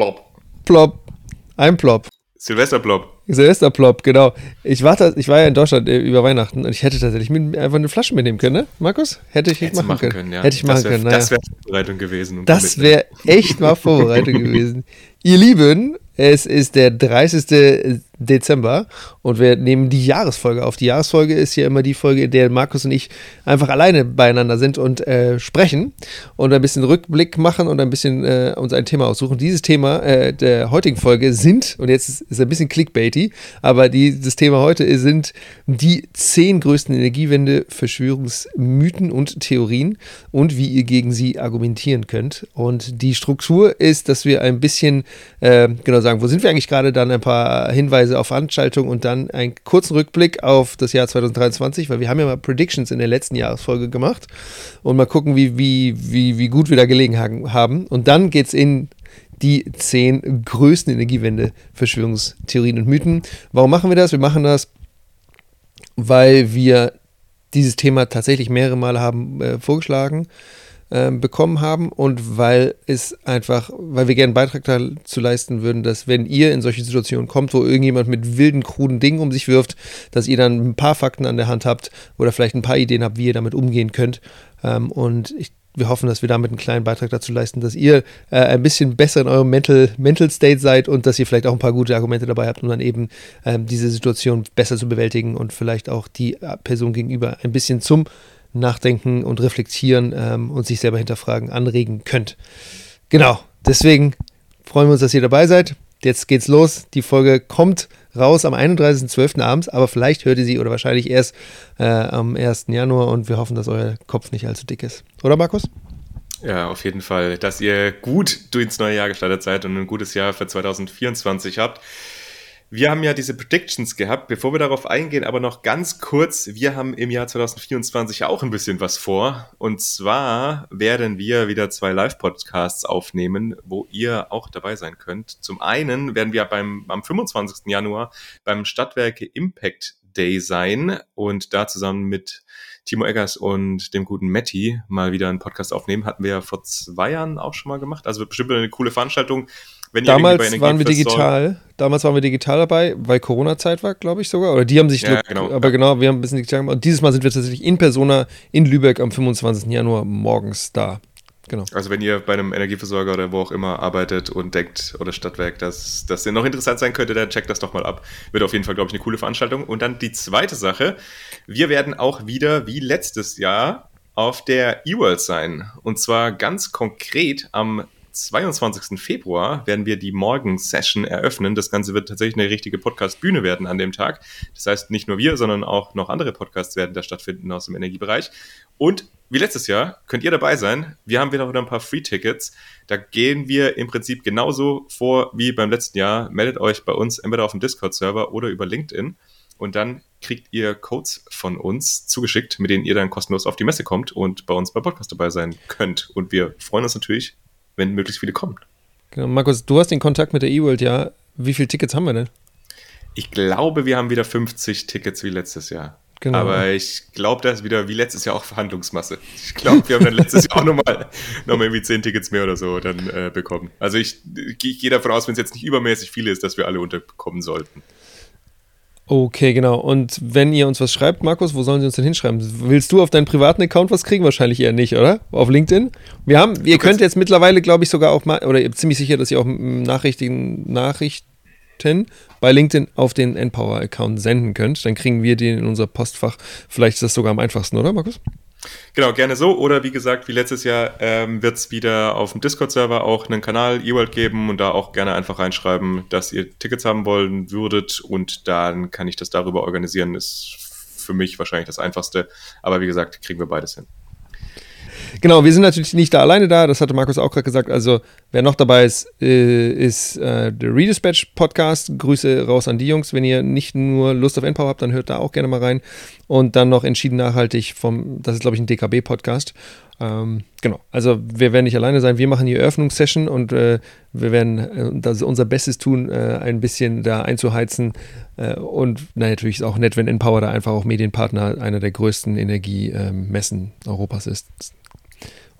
Plop. Plop. Ein Plop. Silvesterplop. Silvesterplop, genau. Ich war, ich war ja in Deutschland äh, über Weihnachten und ich hätte tatsächlich einfach eine Flasche mitnehmen können, ne? Markus? Hätte ich machen, machen, können. können ja. Hätte ich machen wär, können. Naja. Das wäre Vorbereitung gewesen. Das wäre echt mal Vorbereitung gewesen. Ihr Lieben, es ist der 30. Dezember und wir nehmen die Jahresfolge auf. Die Jahresfolge ist ja immer die Folge, in der Markus und ich einfach alleine beieinander sind und äh, sprechen und ein bisschen Rückblick machen und ein bisschen äh, uns ein Thema aussuchen. Dieses Thema äh, der heutigen Folge sind, und jetzt ist es ein bisschen clickbaity, aber die, das Thema heute sind die zehn größten Energiewende, Verschwörungsmythen und Theorien und wie ihr gegen sie argumentieren könnt. Und die Struktur ist, dass wir ein bisschen äh, genau sagen, wo sind wir eigentlich gerade, dann ein paar Hinweise auf Veranstaltungen und dann einen kurzen Rückblick auf das Jahr 2023, weil wir haben ja mal Predictions in der letzten Jahresfolge gemacht und mal gucken, wie, wie, wie, wie gut wir da gelegen haben. Und dann geht es in die zehn größten Energiewende, Verschwörungstheorien und Mythen. Warum machen wir das? Wir machen das, weil wir dieses Thema tatsächlich mehrere Male haben äh, vorgeschlagen ähm, bekommen haben und weil es einfach, weil wir gerne einen Beitrag dazu leisten würden, dass wenn ihr in solche Situationen kommt, wo irgendjemand mit wilden, kruden Dingen um sich wirft, dass ihr dann ein paar Fakten an der Hand habt oder vielleicht ein paar Ideen habt, wie ihr damit umgehen könnt. Ähm, und ich wir hoffen, dass wir damit einen kleinen Beitrag dazu leisten, dass ihr äh, ein bisschen besser in eurem Mental, Mental State seid und dass ihr vielleicht auch ein paar gute Argumente dabei habt, um dann eben ähm, diese Situation besser zu bewältigen und vielleicht auch die äh, Person gegenüber ein bisschen zum Nachdenken und Reflektieren ähm, und sich selber hinterfragen anregen könnt. Genau, deswegen freuen wir uns, dass ihr dabei seid. Jetzt geht's los. Die Folge kommt raus am 31.12. abends, aber vielleicht hört ihr sie oder wahrscheinlich erst äh, am 1. Januar und wir hoffen, dass euer Kopf nicht allzu dick ist. Oder Markus? Ja, auf jeden Fall, dass ihr gut ins neue Jahr gestartet seid und ein gutes Jahr für 2024 habt. Wir haben ja diese Predictions gehabt. Bevor wir darauf eingehen, aber noch ganz kurz. Wir haben im Jahr 2024 auch ein bisschen was vor. Und zwar werden wir wieder zwei Live-Podcasts aufnehmen, wo ihr auch dabei sein könnt. Zum einen werden wir beim, am 25. Januar beim Stadtwerke Impact Day sein und da zusammen mit Timo Eggers und dem guten Matti mal wieder einen Podcast aufnehmen. Hatten wir ja vor zwei Jahren auch schon mal gemacht. Also bestimmt eine coole Veranstaltung. Wenn damals waren wir digital, damals waren wir digital dabei, weil Corona-Zeit war, glaube ich sogar. Oder die haben sich, ja, genau. aber genau, wir haben ein bisschen digital gemacht. Und dieses Mal sind wir tatsächlich in Persona in Lübeck am 25. Januar morgens da. Genau. Also wenn ihr bei einem Energieversorger oder wo auch immer arbeitet und denkt, oder Stadtwerk, dass das noch interessant sein könnte, dann checkt das doch mal ab. Wird auf jeden Fall, glaube ich, eine coole Veranstaltung. Und dann die zweite Sache. Wir werden auch wieder, wie letztes Jahr, auf der E-World sein. Und zwar ganz konkret am 22. Februar werden wir die Morgen-Session eröffnen. Das Ganze wird tatsächlich eine richtige Podcast-Bühne werden an dem Tag. Das heißt, nicht nur wir, sondern auch noch andere Podcasts werden da stattfinden aus dem Energiebereich. Und wie letztes Jahr könnt ihr dabei sein. Wir haben wieder ein paar Free-Tickets. Da gehen wir im Prinzip genauso vor wie beim letzten Jahr. Meldet euch bei uns entweder auf dem Discord-Server oder über LinkedIn. Und dann kriegt ihr Codes von uns zugeschickt, mit denen ihr dann kostenlos auf die Messe kommt und bei uns beim Podcast dabei sein könnt. Und wir freuen uns natürlich, wenn möglichst viele kommen. Genau, Markus, du hast den Kontakt mit der E-World, ja. Wie viele Tickets haben wir denn? Ich glaube, wir haben wieder 50 Tickets wie letztes Jahr. Genau. Aber ich glaube, das ist wieder wie letztes Jahr auch Verhandlungsmasse. Ich glaube, wir haben dann letztes Jahr auch nochmal noch mal irgendwie 10 Tickets mehr oder so dann äh, bekommen. Also ich, ich gehe davon aus, wenn es jetzt nicht übermäßig viele ist, dass wir alle unterbekommen sollten. Okay, genau. Und wenn ihr uns was schreibt, Markus, wo sollen sie uns denn hinschreiben? Willst du auf deinen privaten Account was kriegen? Wahrscheinlich eher nicht, oder? Auf LinkedIn? Wir haben, ihr könnt jetzt mittlerweile, glaube ich, sogar auch mal, oder ihr ziemlich sicher, dass ihr auch Nachrichten, Nachrichten bei LinkedIn auf den Empower-Account senden könnt. Dann kriegen wir den in unser Postfach. Vielleicht ist das sogar am einfachsten, oder, Markus? Genau, gerne so. Oder wie gesagt, wie letztes Jahr ähm, wird es wieder auf dem Discord-Server auch einen Kanal eWorld geben und da auch gerne einfach reinschreiben, dass ihr Tickets haben wollen würdet und dann kann ich das darüber organisieren. Ist für mich wahrscheinlich das Einfachste. Aber wie gesagt, kriegen wir beides hin. Genau, wir sind natürlich nicht da alleine da, das hatte Markus auch gerade gesagt. Also, wer noch dabei ist, äh, ist äh, der Redispatch Podcast. Grüße raus an die Jungs. Wenn ihr nicht nur Lust auf Endpower habt, dann hört da auch gerne mal rein. Und dann noch entschieden nachhaltig vom, das ist glaube ich ein DKB-Podcast. Ähm, genau, also wir werden nicht alleine sein. Wir machen die Eröffnungssession und äh, wir werden äh, unser Bestes tun, äh, ein bisschen da einzuheizen. Äh, und na, natürlich ist auch nett, wenn Empower da einfach auch Medienpartner einer der größten Energiemessen Europas ist.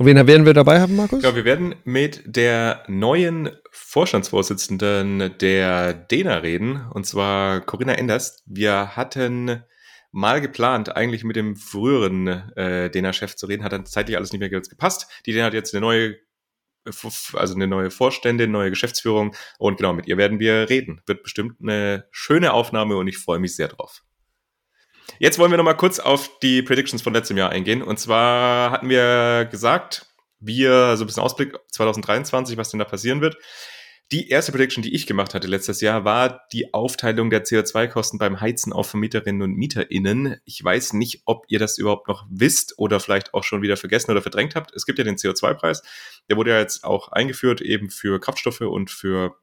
Und wen werden wir dabei haben, Markus? Ja, wir werden mit der neuen Vorstandsvorsitzenden der DENA reden, und zwar Corinna Enders. Wir hatten mal geplant, eigentlich mit dem früheren äh, DENA-Chef zu reden, hat dann zeitlich alles nicht mehr gepasst. Die DENA hat jetzt eine neue also eine neue Vorstände, neue Geschäftsführung und genau mit ihr werden wir reden. Wird bestimmt eine schöne Aufnahme und ich freue mich sehr drauf. Jetzt wollen wir noch mal kurz auf die Predictions von letztem Jahr eingehen. Und zwar hatten wir gesagt, wir, so ein bisschen Ausblick 2023, was denn da passieren wird. Die erste Prediction, die ich gemacht hatte letztes Jahr, war die Aufteilung der CO2-Kosten beim Heizen auf Vermieterinnen und MieterInnen. Ich weiß nicht, ob ihr das überhaupt noch wisst oder vielleicht auch schon wieder vergessen oder verdrängt habt. Es gibt ja den CO2-Preis. Der wurde ja jetzt auch eingeführt, eben für Kraftstoffe und für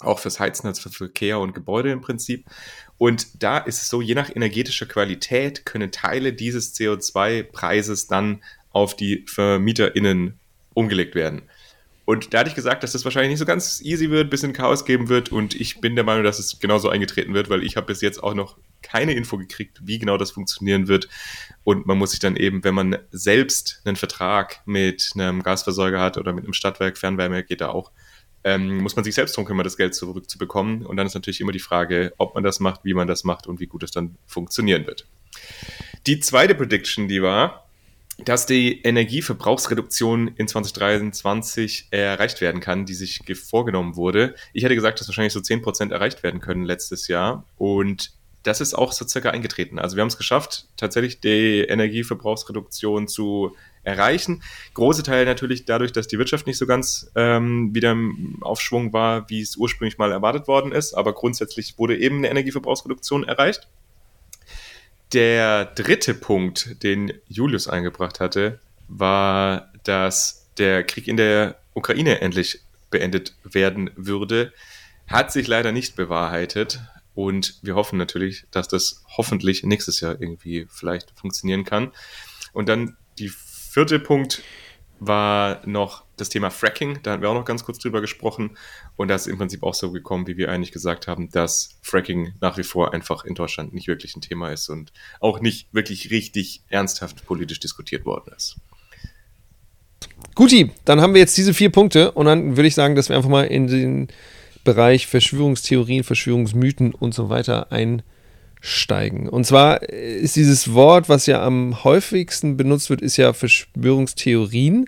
auch fürs Heizen, also für Verkehr und Gebäude im Prinzip. Und da ist es so, je nach energetischer Qualität können Teile dieses CO2-Preises dann auf die VermieterInnen umgelegt werden. Und da hatte ich gesagt, dass das wahrscheinlich nicht so ganz easy wird, bisschen Chaos geben wird. Und ich bin der Meinung, dass es genauso eingetreten wird, weil ich habe bis jetzt auch noch keine Info gekriegt, wie genau das funktionieren wird. Und man muss sich dann eben, wenn man selbst einen Vertrag mit einem Gasversorger hat oder mit einem Stadtwerk, Fernwärme geht da auch, ähm, muss man sich selbst darum kümmern, das Geld zurückzubekommen. Und dann ist natürlich immer die Frage, ob man das macht, wie man das macht und wie gut es dann funktionieren wird. Die zweite Prediction, die war, dass die Energieverbrauchsreduktion in 2023 erreicht werden kann, die sich vorgenommen wurde. Ich hätte gesagt, dass wahrscheinlich so 10% erreicht werden können letztes Jahr. Und das ist auch so circa eingetreten. Also wir haben es geschafft, tatsächlich die Energieverbrauchsreduktion zu erreichen. Große Teil natürlich dadurch, dass die Wirtschaft nicht so ganz ähm, wieder im Aufschwung war, wie es ursprünglich mal erwartet worden ist. Aber grundsätzlich wurde eben eine Energieverbrauchsreduktion erreicht. Der dritte Punkt, den Julius eingebracht hatte, war, dass der Krieg in der Ukraine endlich beendet werden würde. Hat sich leider nicht bewahrheitet. Und wir hoffen natürlich, dass das hoffentlich nächstes Jahr irgendwie vielleicht funktionieren kann. Und dann die vierte Punkt war noch das Thema Fracking. Da hatten wir auch noch ganz kurz drüber gesprochen. Und das ist im Prinzip auch so gekommen, wie wir eigentlich gesagt haben, dass Fracking nach wie vor einfach in Deutschland nicht wirklich ein Thema ist und auch nicht wirklich richtig ernsthaft politisch diskutiert worden ist. Guti, dann haben wir jetzt diese vier Punkte und dann würde ich sagen, dass wir einfach mal in den Bereich Verschwörungstheorien, Verschwörungsmythen und so weiter ein steigen. Und zwar ist dieses Wort, was ja am häufigsten benutzt wird, ist ja Verschwörungstheorien.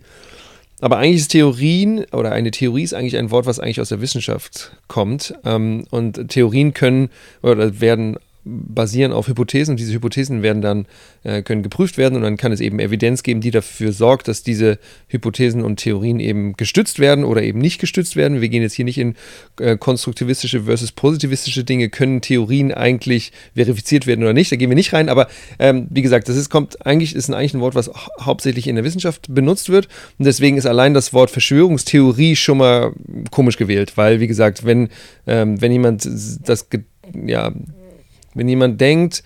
Aber eigentlich ist Theorien oder eine Theorie ist eigentlich ein Wort, was eigentlich aus der Wissenschaft kommt. Ähm, und Theorien können oder werden basieren auf Hypothesen und diese Hypothesen werden dann äh, können geprüft werden und dann kann es eben Evidenz geben, die dafür sorgt, dass diese Hypothesen und Theorien eben gestützt werden oder eben nicht gestützt werden. Wir gehen jetzt hier nicht in äh, konstruktivistische versus positivistische Dinge. Können Theorien eigentlich verifiziert werden oder nicht? Da gehen wir nicht rein. Aber ähm, wie gesagt, das ist kommt eigentlich ist eigentlich ein Wort, was hauptsächlich in der Wissenschaft benutzt wird und deswegen ist allein das Wort Verschwörungstheorie schon mal komisch gewählt, weil wie gesagt, wenn ähm, wenn jemand das ja wenn jemand denkt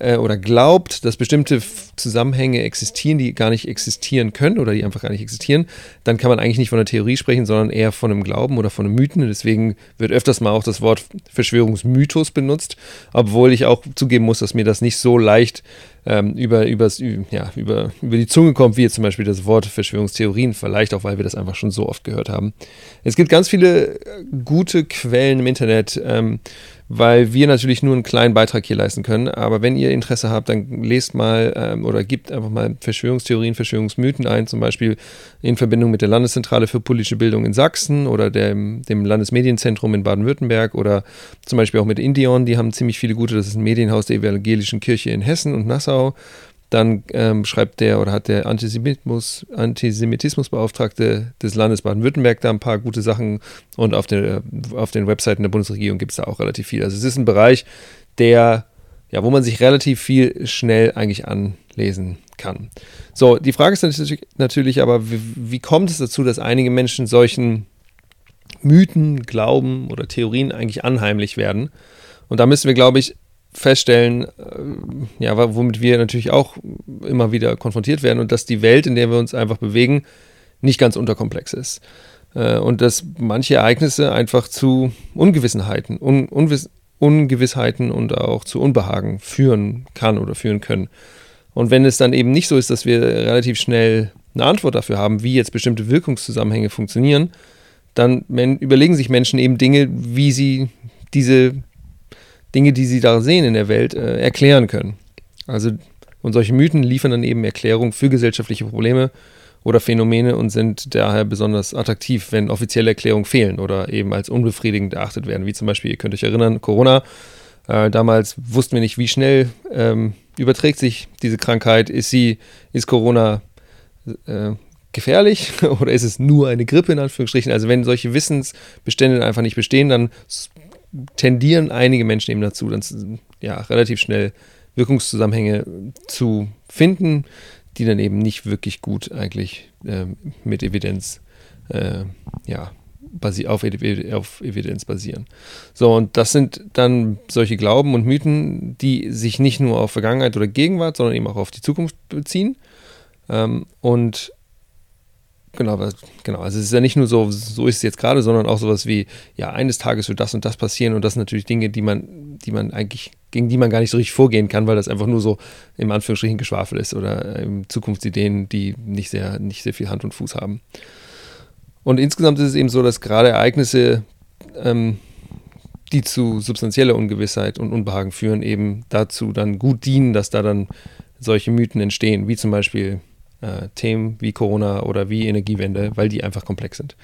äh, oder glaubt, dass bestimmte Zusammenhänge existieren, die gar nicht existieren können oder die einfach gar nicht existieren, dann kann man eigentlich nicht von einer Theorie sprechen, sondern eher von einem Glauben oder von einem Mythen. Deswegen wird öfters mal auch das Wort Verschwörungsmythos benutzt, obwohl ich auch zugeben muss, dass mir das nicht so leicht ähm, über, übers, ja, über, über die Zunge kommt, wie jetzt zum Beispiel das Wort Verschwörungstheorien, vielleicht auch, weil wir das einfach schon so oft gehört haben. Es gibt ganz viele äh, gute Quellen im Internet, ähm, weil wir natürlich nur einen kleinen Beitrag hier leisten können. Aber wenn ihr Interesse habt, dann lest mal ähm, oder gebt einfach mal Verschwörungstheorien, Verschwörungsmythen ein, zum Beispiel in Verbindung mit der Landeszentrale für politische Bildung in Sachsen oder dem, dem Landesmedienzentrum in Baden-Württemberg oder zum Beispiel auch mit Indion, die haben ziemlich viele gute, das ist ein Medienhaus der evangelischen Kirche in Hessen und Nassau. Dann ähm, schreibt der oder hat der Antisemitismus, Antisemitismusbeauftragte des Landes Baden-Württemberg da ein paar gute Sachen und auf, der, auf den Webseiten der Bundesregierung gibt es da auch relativ viel. Also es ist ein Bereich, der, ja, wo man sich relativ viel schnell eigentlich anlesen kann. So, die Frage ist natürlich, natürlich aber, wie, wie kommt es dazu, dass einige Menschen solchen Mythen, Glauben oder Theorien eigentlich anheimlich werden? Und da müssen wir, glaube ich, feststellen, äh, ja, womit wir natürlich auch immer wieder konfrontiert werden und dass die Welt, in der wir uns einfach bewegen, nicht ganz unterkomplex ist. Äh, und dass manche Ereignisse einfach zu Ungewissenheiten, Un Unwiss Ungewissheiten und auch zu Unbehagen führen kann oder führen können. Und wenn es dann eben nicht so ist, dass wir relativ schnell eine Antwort dafür haben, wie jetzt bestimmte Wirkungszusammenhänge funktionieren, dann überlegen sich Menschen eben Dinge, wie sie diese Dinge, die sie da sehen in der Welt, äh, erklären können. Also, und solche Mythen liefern dann eben Erklärungen für gesellschaftliche Probleme oder Phänomene und sind daher besonders attraktiv, wenn offizielle Erklärungen fehlen oder eben als unbefriedigend erachtet werden. Wie zum Beispiel, ihr könnt euch erinnern, Corona. Äh, damals wussten wir nicht, wie schnell ähm, überträgt sich diese Krankheit. Ist sie, ist Corona äh, gefährlich oder ist es nur eine Grippe in Anführungsstrichen? Also wenn solche Wissensbestände einfach nicht bestehen, dann tendieren einige Menschen eben dazu, dann ja relativ schnell Wirkungszusammenhänge zu finden, die dann eben nicht wirklich gut eigentlich äh, mit Evidenz äh, ja, auf, auf Evidenz basieren. So, und das sind dann solche Glauben und Mythen, die sich nicht nur auf Vergangenheit oder Gegenwart, sondern eben auch auf die Zukunft beziehen. Ähm, und Genau, genau. Also es ist ja nicht nur so, so ist es jetzt gerade, sondern auch sowas wie, ja, eines Tages wird das und das passieren und das sind natürlich Dinge, die man, die man eigentlich, gegen die man gar nicht so richtig vorgehen kann, weil das einfach nur so im Anführungsstrichen Geschwafel ist oder ähm, Zukunftsideen, die nicht sehr, nicht sehr viel Hand und Fuß haben. Und insgesamt ist es eben so, dass gerade Ereignisse, ähm, die zu substanzieller Ungewissheit und Unbehagen führen, eben dazu dann gut dienen, dass da dann solche Mythen entstehen, wie zum Beispiel äh, Themen wie Corona oder wie Energiewende, weil die einfach komplex sind.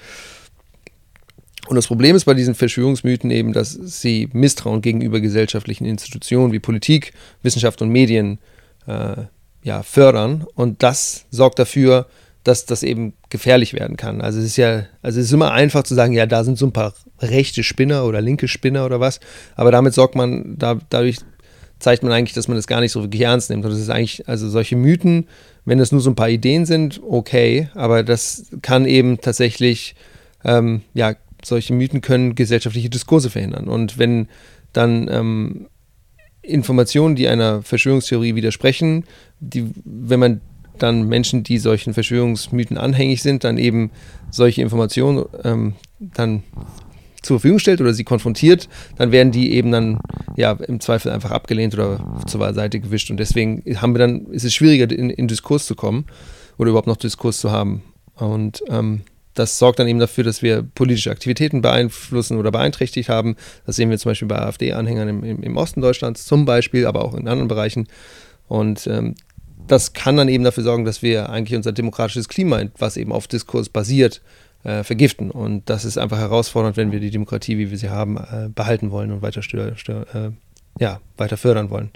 Und das Problem ist bei diesen Verschwörungsmythen eben, dass sie Misstrauen gegenüber gesellschaftlichen Institutionen wie Politik, Wissenschaft und Medien äh, ja, fördern. Und das sorgt dafür, dass das eben gefährlich werden kann. Also es ist ja, also es ist immer einfach zu sagen, ja, da sind so ein paar rechte Spinner oder linke Spinner oder was, aber damit sorgt man, da, dadurch zeigt man eigentlich, dass man das gar nicht so wirklich ernst nimmt. Und das ist eigentlich, also solche Mythen wenn das nur so ein paar Ideen sind, okay, aber das kann eben tatsächlich, ähm, ja, solche Mythen können gesellschaftliche Diskurse verhindern. Und wenn dann ähm, Informationen, die einer Verschwörungstheorie widersprechen, die, wenn man dann Menschen, die solchen Verschwörungsmythen anhängig sind, dann eben solche Informationen ähm, dann zur Verfügung stellt oder sie konfrontiert, dann werden die eben dann ja im Zweifel einfach abgelehnt oder zur Seite gewischt. Und deswegen haben wir dann, ist es schwieriger, in, in Diskurs zu kommen oder überhaupt noch Diskurs zu haben. Und ähm, das sorgt dann eben dafür, dass wir politische Aktivitäten beeinflussen oder beeinträchtigt haben. Das sehen wir zum Beispiel bei AfD-Anhängern im, im, im, Osten Deutschlands zum Beispiel, aber auch in anderen Bereichen. Und ähm, das kann dann eben dafür sorgen, dass wir eigentlich unser demokratisches Klima, was eben auf Diskurs basiert, äh, vergiften. Und das ist einfach herausfordernd, wenn wir die Demokratie, wie wir sie haben, äh, behalten wollen und weiter, stör, stör, äh, ja, weiter fördern wollen.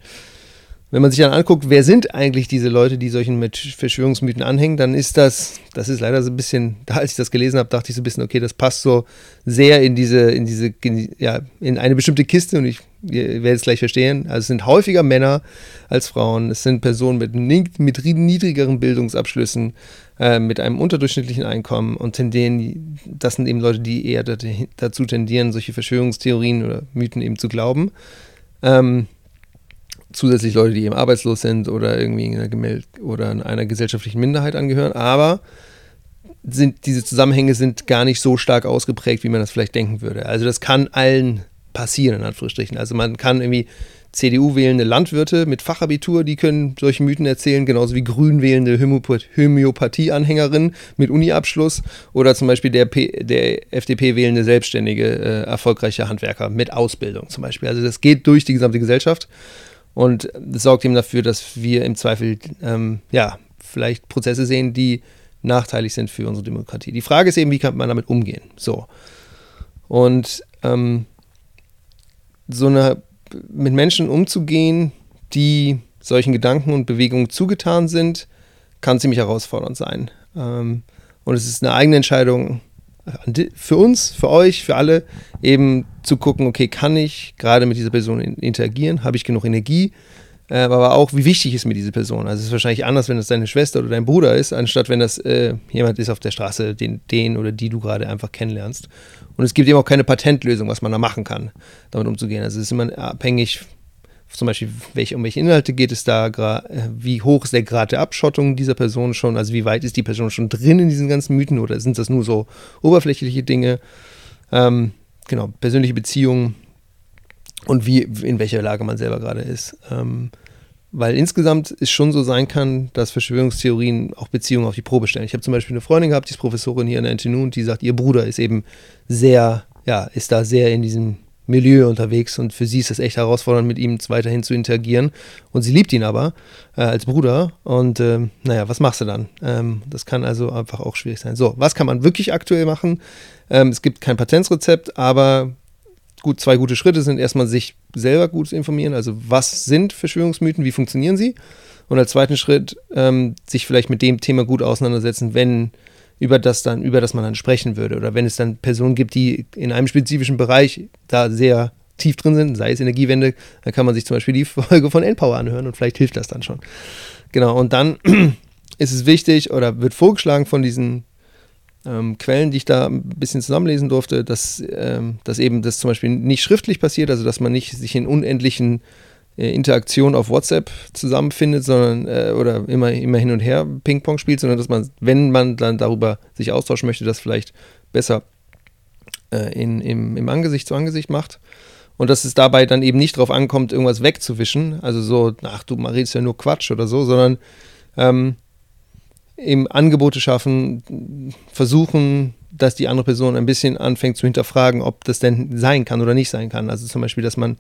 Wenn man sich dann anguckt, wer sind eigentlich diese Leute, die solchen Verschwörungsmythen anhängen, dann ist das, das ist leider so ein bisschen, da als ich das gelesen habe, dachte ich so ein bisschen, okay, das passt so sehr in diese, in diese, ja, in eine bestimmte Kiste und ich ihr werdet es gleich verstehen. Also es sind häufiger Männer als Frauen, es sind Personen mit, mit niedrigeren Bildungsabschlüssen, äh, mit einem unterdurchschnittlichen Einkommen und tendieren, das sind eben Leute, die eher dazu tendieren, solche Verschwörungstheorien oder Mythen eben zu glauben. Ähm, zusätzlich Leute, die eben arbeitslos sind oder irgendwie in einer, oder in einer gesellschaftlichen Minderheit angehören, aber sind, diese Zusammenhänge sind gar nicht so stark ausgeprägt, wie man das vielleicht denken würde. Also das kann allen passieren, in Anführungsstrichen. Also man kann irgendwie CDU wählende Landwirte mit Fachabitur, die können solche Mythen erzählen, genauso wie grün wählende Homöopathie-Anhängerinnen mit Uniabschluss oder zum Beispiel der, der FDP wählende selbstständige, äh, erfolgreiche Handwerker mit Ausbildung zum Beispiel. Also das geht durch die gesamte Gesellschaft. Und das sorgt eben dafür, dass wir im Zweifel, ähm, ja, vielleicht Prozesse sehen, die nachteilig sind für unsere Demokratie. Die Frage ist eben, wie kann man damit umgehen? So. Und ähm, so eine, mit Menschen umzugehen, die solchen Gedanken und Bewegungen zugetan sind, kann ziemlich herausfordernd sein. Ähm, und es ist eine eigene Entscheidung, für uns, für euch, für alle, eben zu gucken, okay, kann ich gerade mit dieser Person interagieren? Habe ich genug Energie? Äh, aber auch, wie wichtig ist mir diese Person? Also es ist wahrscheinlich anders, wenn das deine Schwester oder dein Bruder ist, anstatt wenn das äh, jemand ist auf der Straße, den, den oder die du gerade einfach kennenlernst. Und es gibt eben auch keine Patentlösung, was man da machen kann, damit umzugehen. Also es ist immer abhängig zum Beispiel, welche, um welche Inhalte geht es da, äh, wie hoch ist der Grad der Abschottung dieser Person schon, also wie weit ist die Person schon drin in diesen ganzen Mythen oder sind das nur so oberflächliche Dinge? Ähm, genau, persönliche Beziehungen und wie, in welcher Lage man selber gerade ist. Ähm, weil insgesamt es schon so sein kann, dass Verschwörungstheorien auch Beziehungen auf die Probe stellen. Ich habe zum Beispiel eine Freundin gehabt, die ist Professorin hier in der NTNU und die sagt, ihr Bruder ist eben sehr, ja, ist da sehr in diesem Milieu unterwegs und für sie ist es echt herausfordernd, mit ihm weiterhin zu interagieren. Und sie liebt ihn aber äh, als Bruder. Und äh, naja, was machst du dann? Ähm, das kann also einfach auch schwierig sein. So, was kann man wirklich aktuell machen? Ähm, es gibt kein Patentsrezept, aber gut, zwei gute Schritte sind erstmal sich selber gut zu informieren. Also, was sind Verschwörungsmythen? Wie funktionieren sie? Und als zweiten Schritt ähm, sich vielleicht mit dem Thema gut auseinandersetzen, wenn über das dann, über das man dann sprechen würde. Oder wenn es dann Personen gibt, die in einem spezifischen Bereich da sehr tief drin sind, sei es Energiewende, dann kann man sich zum Beispiel die Folge von Endpower anhören und vielleicht hilft das dann schon. Genau, und dann ist es wichtig oder wird vorgeschlagen von diesen ähm, Quellen, die ich da ein bisschen zusammenlesen durfte, dass, ähm, dass eben das zum Beispiel nicht schriftlich passiert, also dass man nicht sich in unendlichen Interaktion auf WhatsApp zusammenfindet, sondern äh, oder immer, immer hin und her Ping-Pong spielt, sondern dass man, wenn man dann darüber sich austauschen möchte, das vielleicht besser äh, in, im, im Angesicht zu Angesicht macht. Und dass es dabei dann eben nicht darauf ankommt, irgendwas wegzuwischen, also so, ach du redest ja nur Quatsch oder so, sondern ähm, eben Angebote schaffen, versuchen, dass die andere Person ein bisschen anfängt zu hinterfragen, ob das denn sein kann oder nicht sein kann. Also zum Beispiel, dass man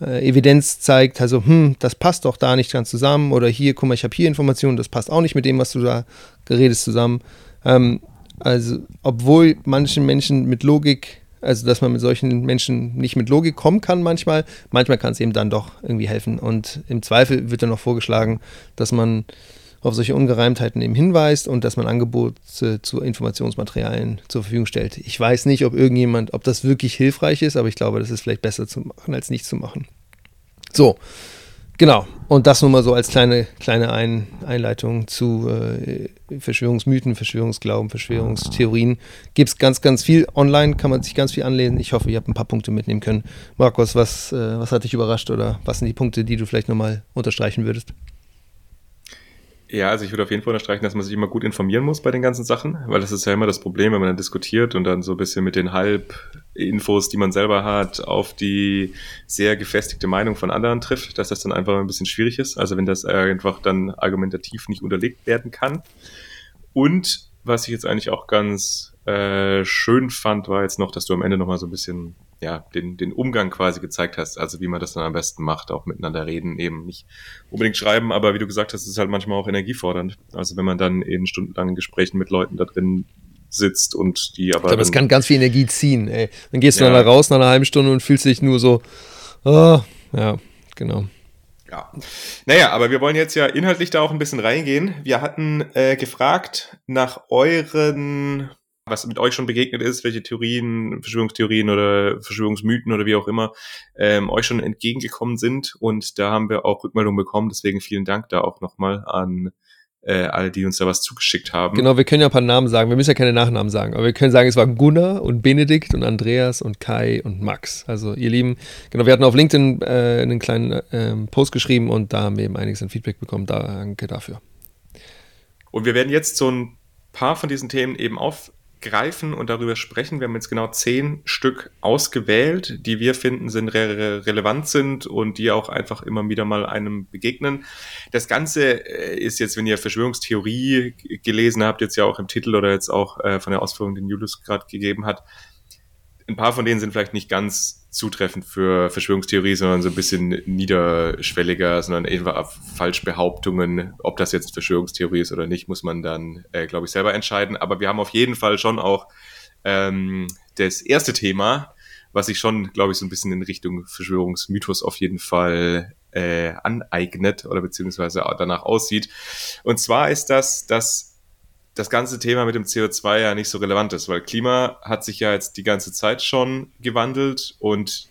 äh, Evidenz zeigt, also, hm, das passt doch da nicht ganz zusammen oder hier, guck mal, ich habe hier Informationen, das passt auch nicht mit dem, was du da geredet zusammen. Ähm, also, obwohl manchen Menschen mit Logik, also dass man mit solchen Menschen nicht mit Logik kommen kann manchmal, manchmal kann es eben dann doch irgendwie helfen. Und im Zweifel wird dann noch vorgeschlagen, dass man auf solche Ungereimtheiten eben hinweist und dass man Angebote zu Informationsmaterialien zur Verfügung stellt. Ich weiß nicht, ob irgendjemand, ob das wirklich hilfreich ist, aber ich glaube, das ist vielleicht besser zu machen, als nicht zu machen. So, genau. Und das nur mal so als kleine, kleine Ein Einleitung zu äh, Verschwörungsmythen, Verschwörungsglauben, Verschwörungstheorien. Gibt es ganz, ganz viel online, kann man sich ganz viel anlesen. Ich hoffe, ihr habt ein paar Punkte mitnehmen können. Markus, was, äh, was hat dich überrascht oder was sind die Punkte, die du vielleicht nochmal unterstreichen würdest? Ja, also ich würde auf jeden Fall unterstreichen, dass man sich immer gut informieren muss bei den ganzen Sachen, weil das ist ja immer das Problem, wenn man dann diskutiert und dann so ein bisschen mit den Halbinfos, die man selber hat, auf die sehr gefestigte Meinung von anderen trifft, dass das dann einfach ein bisschen schwierig ist. Also wenn das einfach dann argumentativ nicht unterlegt werden kann. Und was ich jetzt eigentlich auch ganz äh, schön fand, war jetzt noch, dass du am Ende nochmal so ein bisschen ja, den, den Umgang quasi gezeigt hast, also wie man das dann am besten macht, auch miteinander reden, eben nicht unbedingt schreiben, aber wie du gesagt hast, ist es halt manchmal auch energiefordernd. Also wenn man dann in stundenlangen Gesprächen mit Leuten da drin sitzt und die aber. Aber es kann ganz viel Energie ziehen, ey. Dann gehst du ja. dann da raus nach einer halben Stunde und fühlst dich nur so, oh, ja, genau. Ja. Naja, aber wir wollen jetzt ja inhaltlich da auch ein bisschen reingehen. Wir hatten äh, gefragt nach euren was mit euch schon begegnet ist, welche Theorien, Verschwörungstheorien oder Verschwörungsmythen oder wie auch immer ähm, euch schon entgegengekommen sind. Und da haben wir auch Rückmeldungen bekommen. Deswegen vielen Dank da auch nochmal an äh, alle, die uns da was zugeschickt haben. Genau, wir können ja ein paar Namen sagen. Wir müssen ja keine Nachnamen sagen, aber wir können sagen, es waren Gunnar und Benedikt und Andreas und Kai und Max. Also ihr Lieben, genau, wir hatten auf LinkedIn äh, einen kleinen äh, Post geschrieben und da haben wir eben einiges an Feedback bekommen. Danke dafür. Und wir werden jetzt so ein paar von diesen Themen eben auf greifen und darüber sprechen. Wir haben jetzt genau zehn Stück ausgewählt, die wir finden, sind re relevant sind und die auch einfach immer wieder mal einem begegnen. Das Ganze äh, ist jetzt, wenn ihr Verschwörungstheorie gelesen habt, jetzt ja auch im Titel oder jetzt auch äh, von der Ausführung, den Julius gerade gegeben hat, ein paar von denen sind vielleicht nicht ganz zutreffend für Verschwörungstheorie, sondern so ein bisschen niederschwelliger, sondern einfach Falschbehauptungen. Ob das jetzt Verschwörungstheorie ist oder nicht, muss man dann, äh, glaube ich, selber entscheiden. Aber wir haben auf jeden Fall schon auch ähm, das erste Thema, was sich schon, glaube ich, so ein bisschen in Richtung Verschwörungsmythos auf jeden Fall äh, aneignet oder beziehungsweise danach aussieht. Und zwar ist das, dass das ganze Thema mit dem CO2 ja nicht so relevant ist, weil Klima hat sich ja jetzt die ganze Zeit schon gewandelt und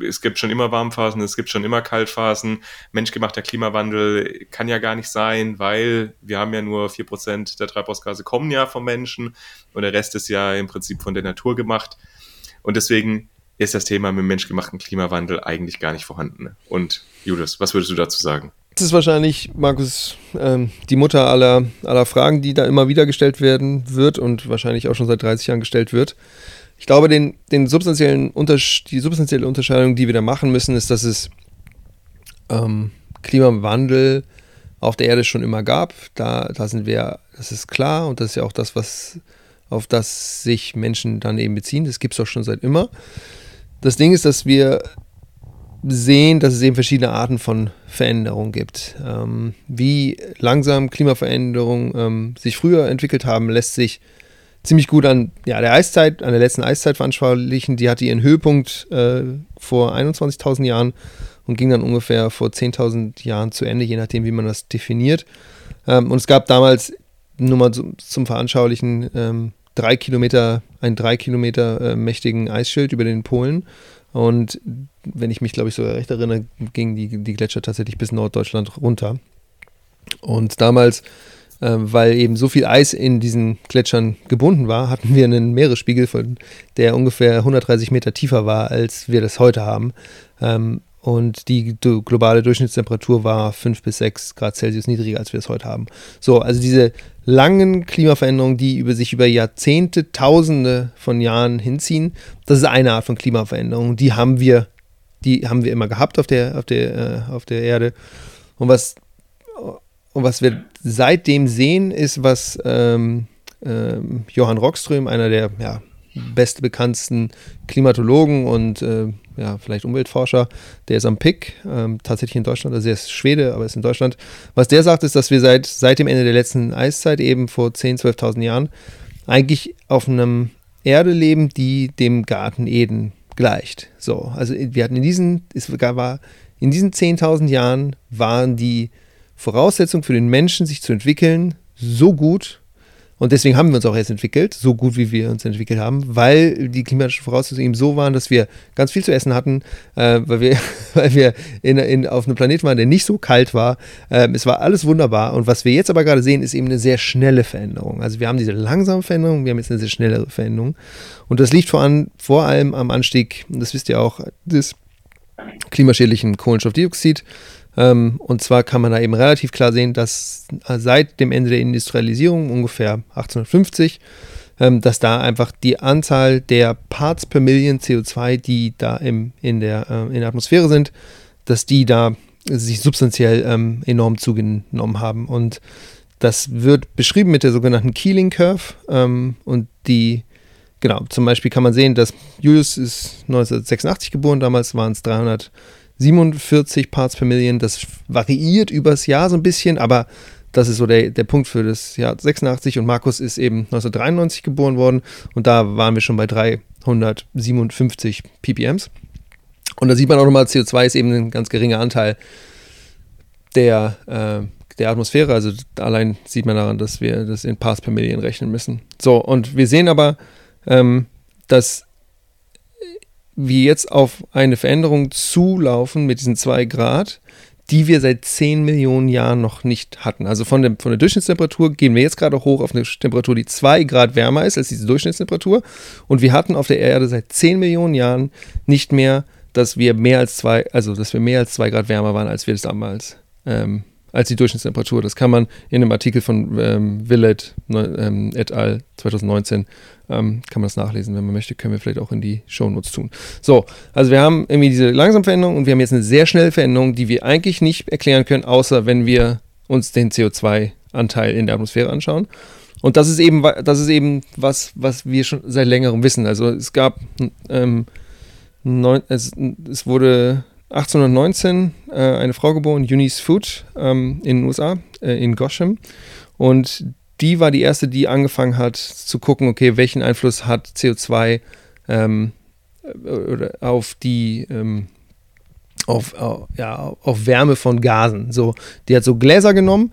es gibt schon immer Warmphasen, es gibt schon immer Kaltphasen. Menschgemachter Klimawandel kann ja gar nicht sein, weil wir haben ja nur vier Prozent der Treibhausgase kommen ja vom Menschen und der Rest ist ja im Prinzip von der Natur gemacht. Und deswegen ist das Thema mit dem menschgemachten Klimawandel eigentlich gar nicht vorhanden. Und Julius, was würdest du dazu sagen? Das ist wahrscheinlich, Markus, ähm, die Mutter aller, aller Fragen, die da immer wieder gestellt werden wird und wahrscheinlich auch schon seit 30 Jahren gestellt wird. Ich glaube, den, den substanziellen die substanzielle Unterscheidung, die wir da machen müssen, ist, dass es ähm, Klimawandel auf der Erde schon immer gab. Da, da sind wir, das ist klar und das ist ja auch das, was auf das sich Menschen dann eben beziehen. Das gibt es auch schon seit immer. Das Ding ist, dass wir sehen, dass es eben verschiedene Arten von Veränderungen gibt. Ähm, wie langsam Klimaveränderungen ähm, sich früher entwickelt haben, lässt sich ziemlich gut an ja, der Eiszeit, an der letzten Eiszeit veranschaulichen. Die hatte ihren Höhepunkt äh, vor 21.000 Jahren und ging dann ungefähr vor 10.000 Jahren zu Ende, je nachdem, wie man das definiert. Ähm, und es gab damals, nur mal zum, zum Veranschaulichen, ähm, drei Kilometer, einen drei Kilometer äh, mächtigen Eisschild über den Polen. Und wenn ich mich, glaube ich, so recht erinnere, gingen die, die Gletscher tatsächlich bis Norddeutschland runter. Und damals, äh, weil eben so viel Eis in diesen Gletschern gebunden war, hatten wir einen Meeresspiegel, von, der ungefähr 130 Meter tiefer war, als wir das heute haben. Ähm, und die globale Durchschnittstemperatur war 5 bis 6 Grad Celsius niedriger, als wir es heute haben. So, also diese langen Klimaveränderungen, die über sich über Jahrzehnte, Tausende von Jahren hinziehen, das ist eine Art von Klimaveränderung. Die haben wir, die haben wir immer gehabt auf der, auf der, äh, auf der Erde. Und was, und was wir seitdem sehen, ist, was ähm, ähm, Johann Rockström, einer der ja, bestbekanntesten Klimatologen und äh, ja, vielleicht Umweltforscher, der ist am Pick, ähm, tatsächlich in Deutschland, also er ist Schwede, aber ist in Deutschland. Was der sagt, ist, dass wir seit, seit dem Ende der letzten Eiszeit, eben vor 10.000, 12.000 Jahren, eigentlich auf einem Erde leben, die dem Garten Eden gleicht. So, also wir hatten in diesen, es war, in diesen 10.000 Jahren waren die Voraussetzungen für den Menschen, sich zu entwickeln, so gut, und deswegen haben wir uns auch erst entwickelt, so gut wie wir uns entwickelt haben, weil die klimatischen Voraussetzungen eben so waren, dass wir ganz viel zu essen hatten, äh, weil wir, weil wir in, in, auf einem Planeten waren, der nicht so kalt war. Äh, es war alles wunderbar. Und was wir jetzt aber gerade sehen, ist eben eine sehr schnelle Veränderung. Also wir haben diese langsame Veränderung, wir haben jetzt eine sehr schnelle Veränderung. Und das liegt vor, an, vor allem am Anstieg, das wisst ihr auch, des klimaschädlichen Kohlenstoffdioxid. Ähm, und zwar kann man da eben relativ klar sehen, dass seit dem Ende der Industrialisierung, ungefähr 1850, ähm, dass da einfach die Anzahl der Parts per Million CO2, die da im, in, der, äh, in der Atmosphäre sind, dass die da sich substanziell ähm, enorm zugenommen haben. Und das wird beschrieben mit der sogenannten Keeling Curve. Ähm, und die, genau, zum Beispiel kann man sehen, dass Julius ist 1986 geboren, damals waren es 300 47 Parts per Million. Das variiert übers Jahr so ein bisschen, aber das ist so der, der Punkt für das Jahr 86. Und Markus ist eben 1993 geboren worden und da waren wir schon bei 357 ppms. Und da sieht man auch nochmal, CO2 ist eben ein ganz geringer Anteil der, äh, der Atmosphäre. Also allein sieht man daran, dass wir das in Parts per Million rechnen müssen. So, und wir sehen aber, ähm, dass wir jetzt auf eine Veränderung zulaufen mit diesen zwei Grad, die wir seit 10 Millionen Jahren noch nicht hatten. Also von der, von der Durchschnittstemperatur gehen wir jetzt gerade hoch auf eine Temperatur, die 2 Grad wärmer ist als diese Durchschnittstemperatur. Und wir hatten auf der Erde seit 10 Millionen Jahren nicht mehr, dass wir mehr als zwei, also dass wir mehr als 2 Grad wärmer waren, als wir das damals ähm, als die Durchschnittstemperatur. Das kann man in einem Artikel von ähm, Willett ähm, et al. 2019 ähm, kann man das nachlesen, wenn man möchte, können wir vielleicht auch in die Shownotes tun. So, also wir haben irgendwie diese langsame Veränderung und wir haben jetzt eine sehr schnelle Veränderung, die wir eigentlich nicht erklären können, außer wenn wir uns den CO2-Anteil in der Atmosphäre anschauen. Und das ist eben, das ist eben was, was wir schon seit längerem wissen. Also es gab, ähm, neun, es, es wurde 1819 äh, eine Frau geboren, Eunice Food, ähm, in den USA, äh, in Gosham. Und die war die erste, die angefangen hat zu gucken, okay, welchen Einfluss hat CO2 ähm, auf die ähm, auf, auf, ja, auf Wärme von Gasen. So, die hat so Gläser genommen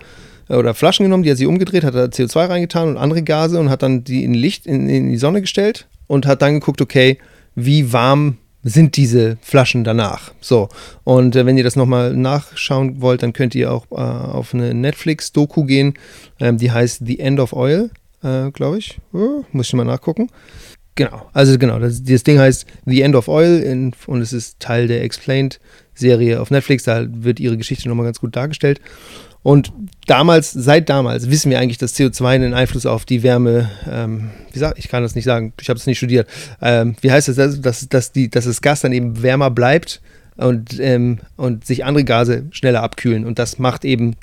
äh, oder Flaschen genommen, die hat sie umgedreht, hat da CO2 reingetan und andere Gase und hat dann die in Licht in, in die Sonne gestellt und hat dann geguckt, okay, wie warm sind diese Flaschen danach. So, und äh, wenn ihr das nochmal nachschauen wollt, dann könnt ihr auch äh, auf eine Netflix-Doku gehen, ähm, die heißt The End of Oil, äh, glaube ich. Oh, muss ich mal nachgucken. Genau, also genau, das, das Ding heißt The End of Oil in, und es ist Teil der Explained-Serie auf Netflix, da wird ihre Geschichte nochmal ganz gut dargestellt. Und damals, seit damals, wissen wir eigentlich, dass CO2 einen Einfluss auf die Wärme, ähm, wie gesagt, ich kann das nicht sagen, ich habe es nicht studiert. Ähm, wie heißt es, dass, dass, dass, die, dass das Gas dann eben wärmer bleibt und, ähm, und sich andere Gase schneller abkühlen. Und das macht eben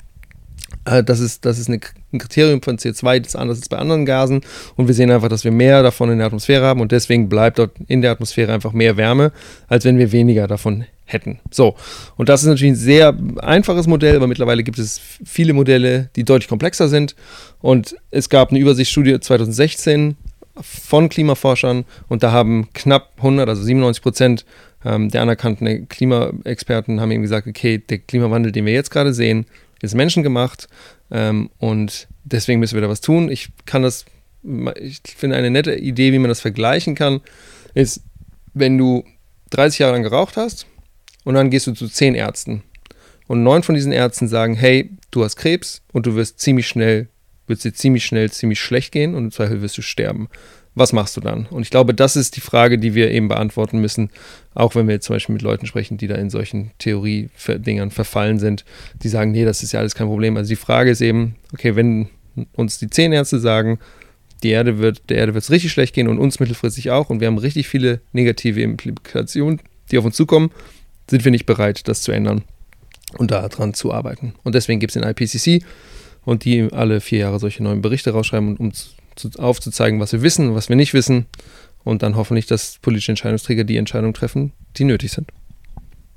das ist, das ist ein Kriterium von CO2, das anders ist bei anderen Gasen. Und wir sehen einfach, dass wir mehr davon in der Atmosphäre haben und deswegen bleibt dort in der Atmosphäre einfach mehr Wärme, als wenn wir weniger davon hätten. So, und das ist natürlich ein sehr einfaches Modell, aber mittlerweile gibt es viele Modelle, die deutlich komplexer sind. Und es gab eine Übersichtsstudie 2016 von Klimaforschern und da haben knapp 100, also 97 Prozent ähm, der anerkannten Klimaexperten haben eben gesagt, okay, der Klimawandel, den wir jetzt gerade sehen, ist menschengemacht ähm, und deswegen müssen wir da was tun. Ich kann das, ich finde eine nette Idee, wie man das vergleichen kann, ist, wenn du 30 Jahre lang geraucht hast und dann gehst du zu 10 Ärzten und neun von diesen Ärzten sagen, hey, du hast Krebs und du wirst ziemlich schnell, wird dir ziemlich schnell ziemlich schlecht gehen und im Zweifel wirst du sterben was machst du dann? Und ich glaube, das ist die Frage, die wir eben beantworten müssen, auch wenn wir jetzt zum Beispiel mit Leuten sprechen, die da in solchen Theorie-Dingern verfallen sind, die sagen, nee, das ist ja alles kein Problem. Also die Frage ist eben, okay, wenn uns die Zahnärzte sagen, die Erde wird, der Erde wird es richtig schlecht gehen und uns mittelfristig auch und wir haben richtig viele negative Implikationen, die auf uns zukommen, sind wir nicht bereit, das zu ändern und daran zu arbeiten. Und deswegen gibt es den IPCC und die alle vier Jahre solche neuen Berichte rausschreiben, um zu, aufzuzeigen, was wir wissen was wir nicht wissen. Und dann hoffentlich, dass politische Entscheidungsträger die Entscheidungen treffen, die nötig sind.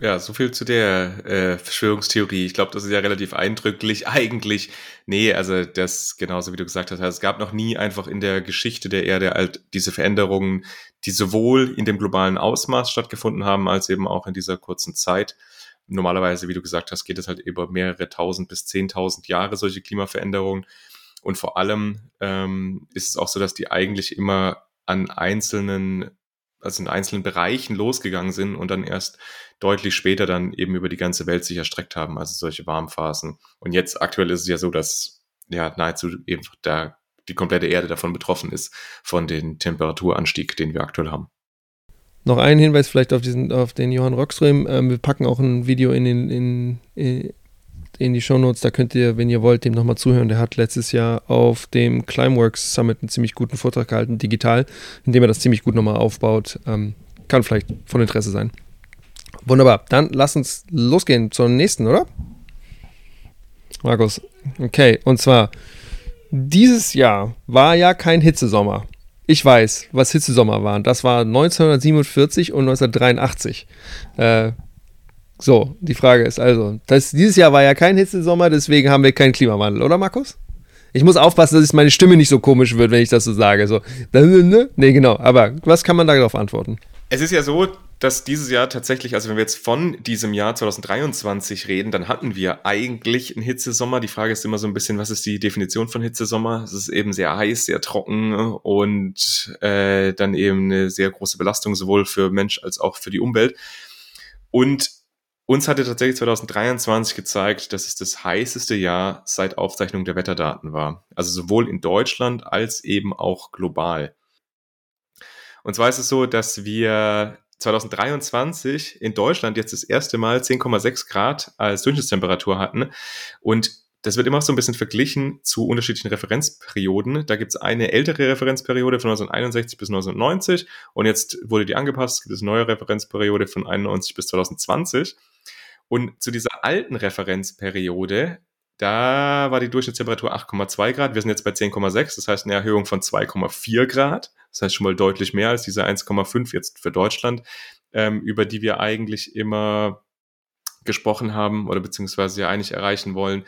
Ja, so viel zu der äh, Verschwörungstheorie. Ich glaube, das ist ja relativ eindrücklich. Eigentlich, nee, also das genauso wie du gesagt hast, also es gab noch nie einfach in der Geschichte der Erde halt diese Veränderungen, die sowohl in dem globalen Ausmaß stattgefunden haben, als eben auch in dieser kurzen Zeit. Normalerweise, wie du gesagt hast, geht es halt über mehrere tausend bis zehntausend Jahre solche Klimaveränderungen. Und vor allem ähm, ist es auch so, dass die eigentlich immer an einzelnen, also in einzelnen Bereichen losgegangen sind und dann erst deutlich später dann eben über die ganze Welt sich erstreckt haben, also solche Warmphasen. Und jetzt aktuell ist es ja so, dass ja nahezu eben da die komplette Erde davon betroffen ist, von dem Temperaturanstieg, den wir aktuell haben. Noch ein Hinweis vielleicht auf, diesen, auf den Johann Rockström. Ähm, wir packen auch ein Video in, den, in, in, in die Shownotes. Da könnt ihr, wenn ihr wollt, dem nochmal zuhören. Der hat letztes Jahr auf dem Climeworks Summit einen ziemlich guten Vortrag gehalten, digital, in dem er das ziemlich gut nochmal aufbaut. Ähm, kann vielleicht von Interesse sein. Wunderbar. Dann lass uns losgehen zur nächsten, oder? Markus. Okay, und zwar, dieses Jahr war ja kein Hitzesommer. Ich weiß, was Hitzesommer waren. Das war 1947 und 1983. Äh, so, die Frage ist also, das, dieses Jahr war ja kein Hitzesommer, deswegen haben wir keinen Klimawandel, oder Markus? Ich muss aufpassen, dass meine Stimme nicht so komisch wird, wenn ich das so sage. So, nee, genau. Aber was kann man darauf antworten? Es ist ja so, dass dieses Jahr tatsächlich, also wenn wir jetzt von diesem Jahr 2023 reden, dann hatten wir eigentlich einen Hitzesommer. Die Frage ist immer so ein bisschen, was ist die Definition von Hitzesommer? Es ist eben sehr heiß, sehr trocken und äh, dann eben eine sehr große Belastung sowohl für Mensch als auch für die Umwelt. Und uns hatte tatsächlich 2023 gezeigt, dass es das heißeste Jahr seit Aufzeichnung der Wetterdaten war. Also sowohl in Deutschland als eben auch global. Und zwar ist es so, dass wir 2023 in Deutschland jetzt das erste Mal 10,6 Grad als Durchschnittstemperatur hatten. Und das wird immer so ein bisschen verglichen zu unterschiedlichen Referenzperioden. Da gibt es eine ältere Referenzperiode von 1961 bis 1990 und jetzt wurde die angepasst. Es gibt eine neue Referenzperiode von 91 bis 2020. Und zu dieser alten Referenzperiode, da war die Durchschnittstemperatur 8,2 Grad. Wir sind jetzt bei 10,6, das heißt eine Erhöhung von 2,4 Grad. Das heißt schon mal deutlich mehr als diese 1,5 jetzt für Deutschland, ähm, über die wir eigentlich immer gesprochen haben oder beziehungsweise ja eigentlich erreichen wollen.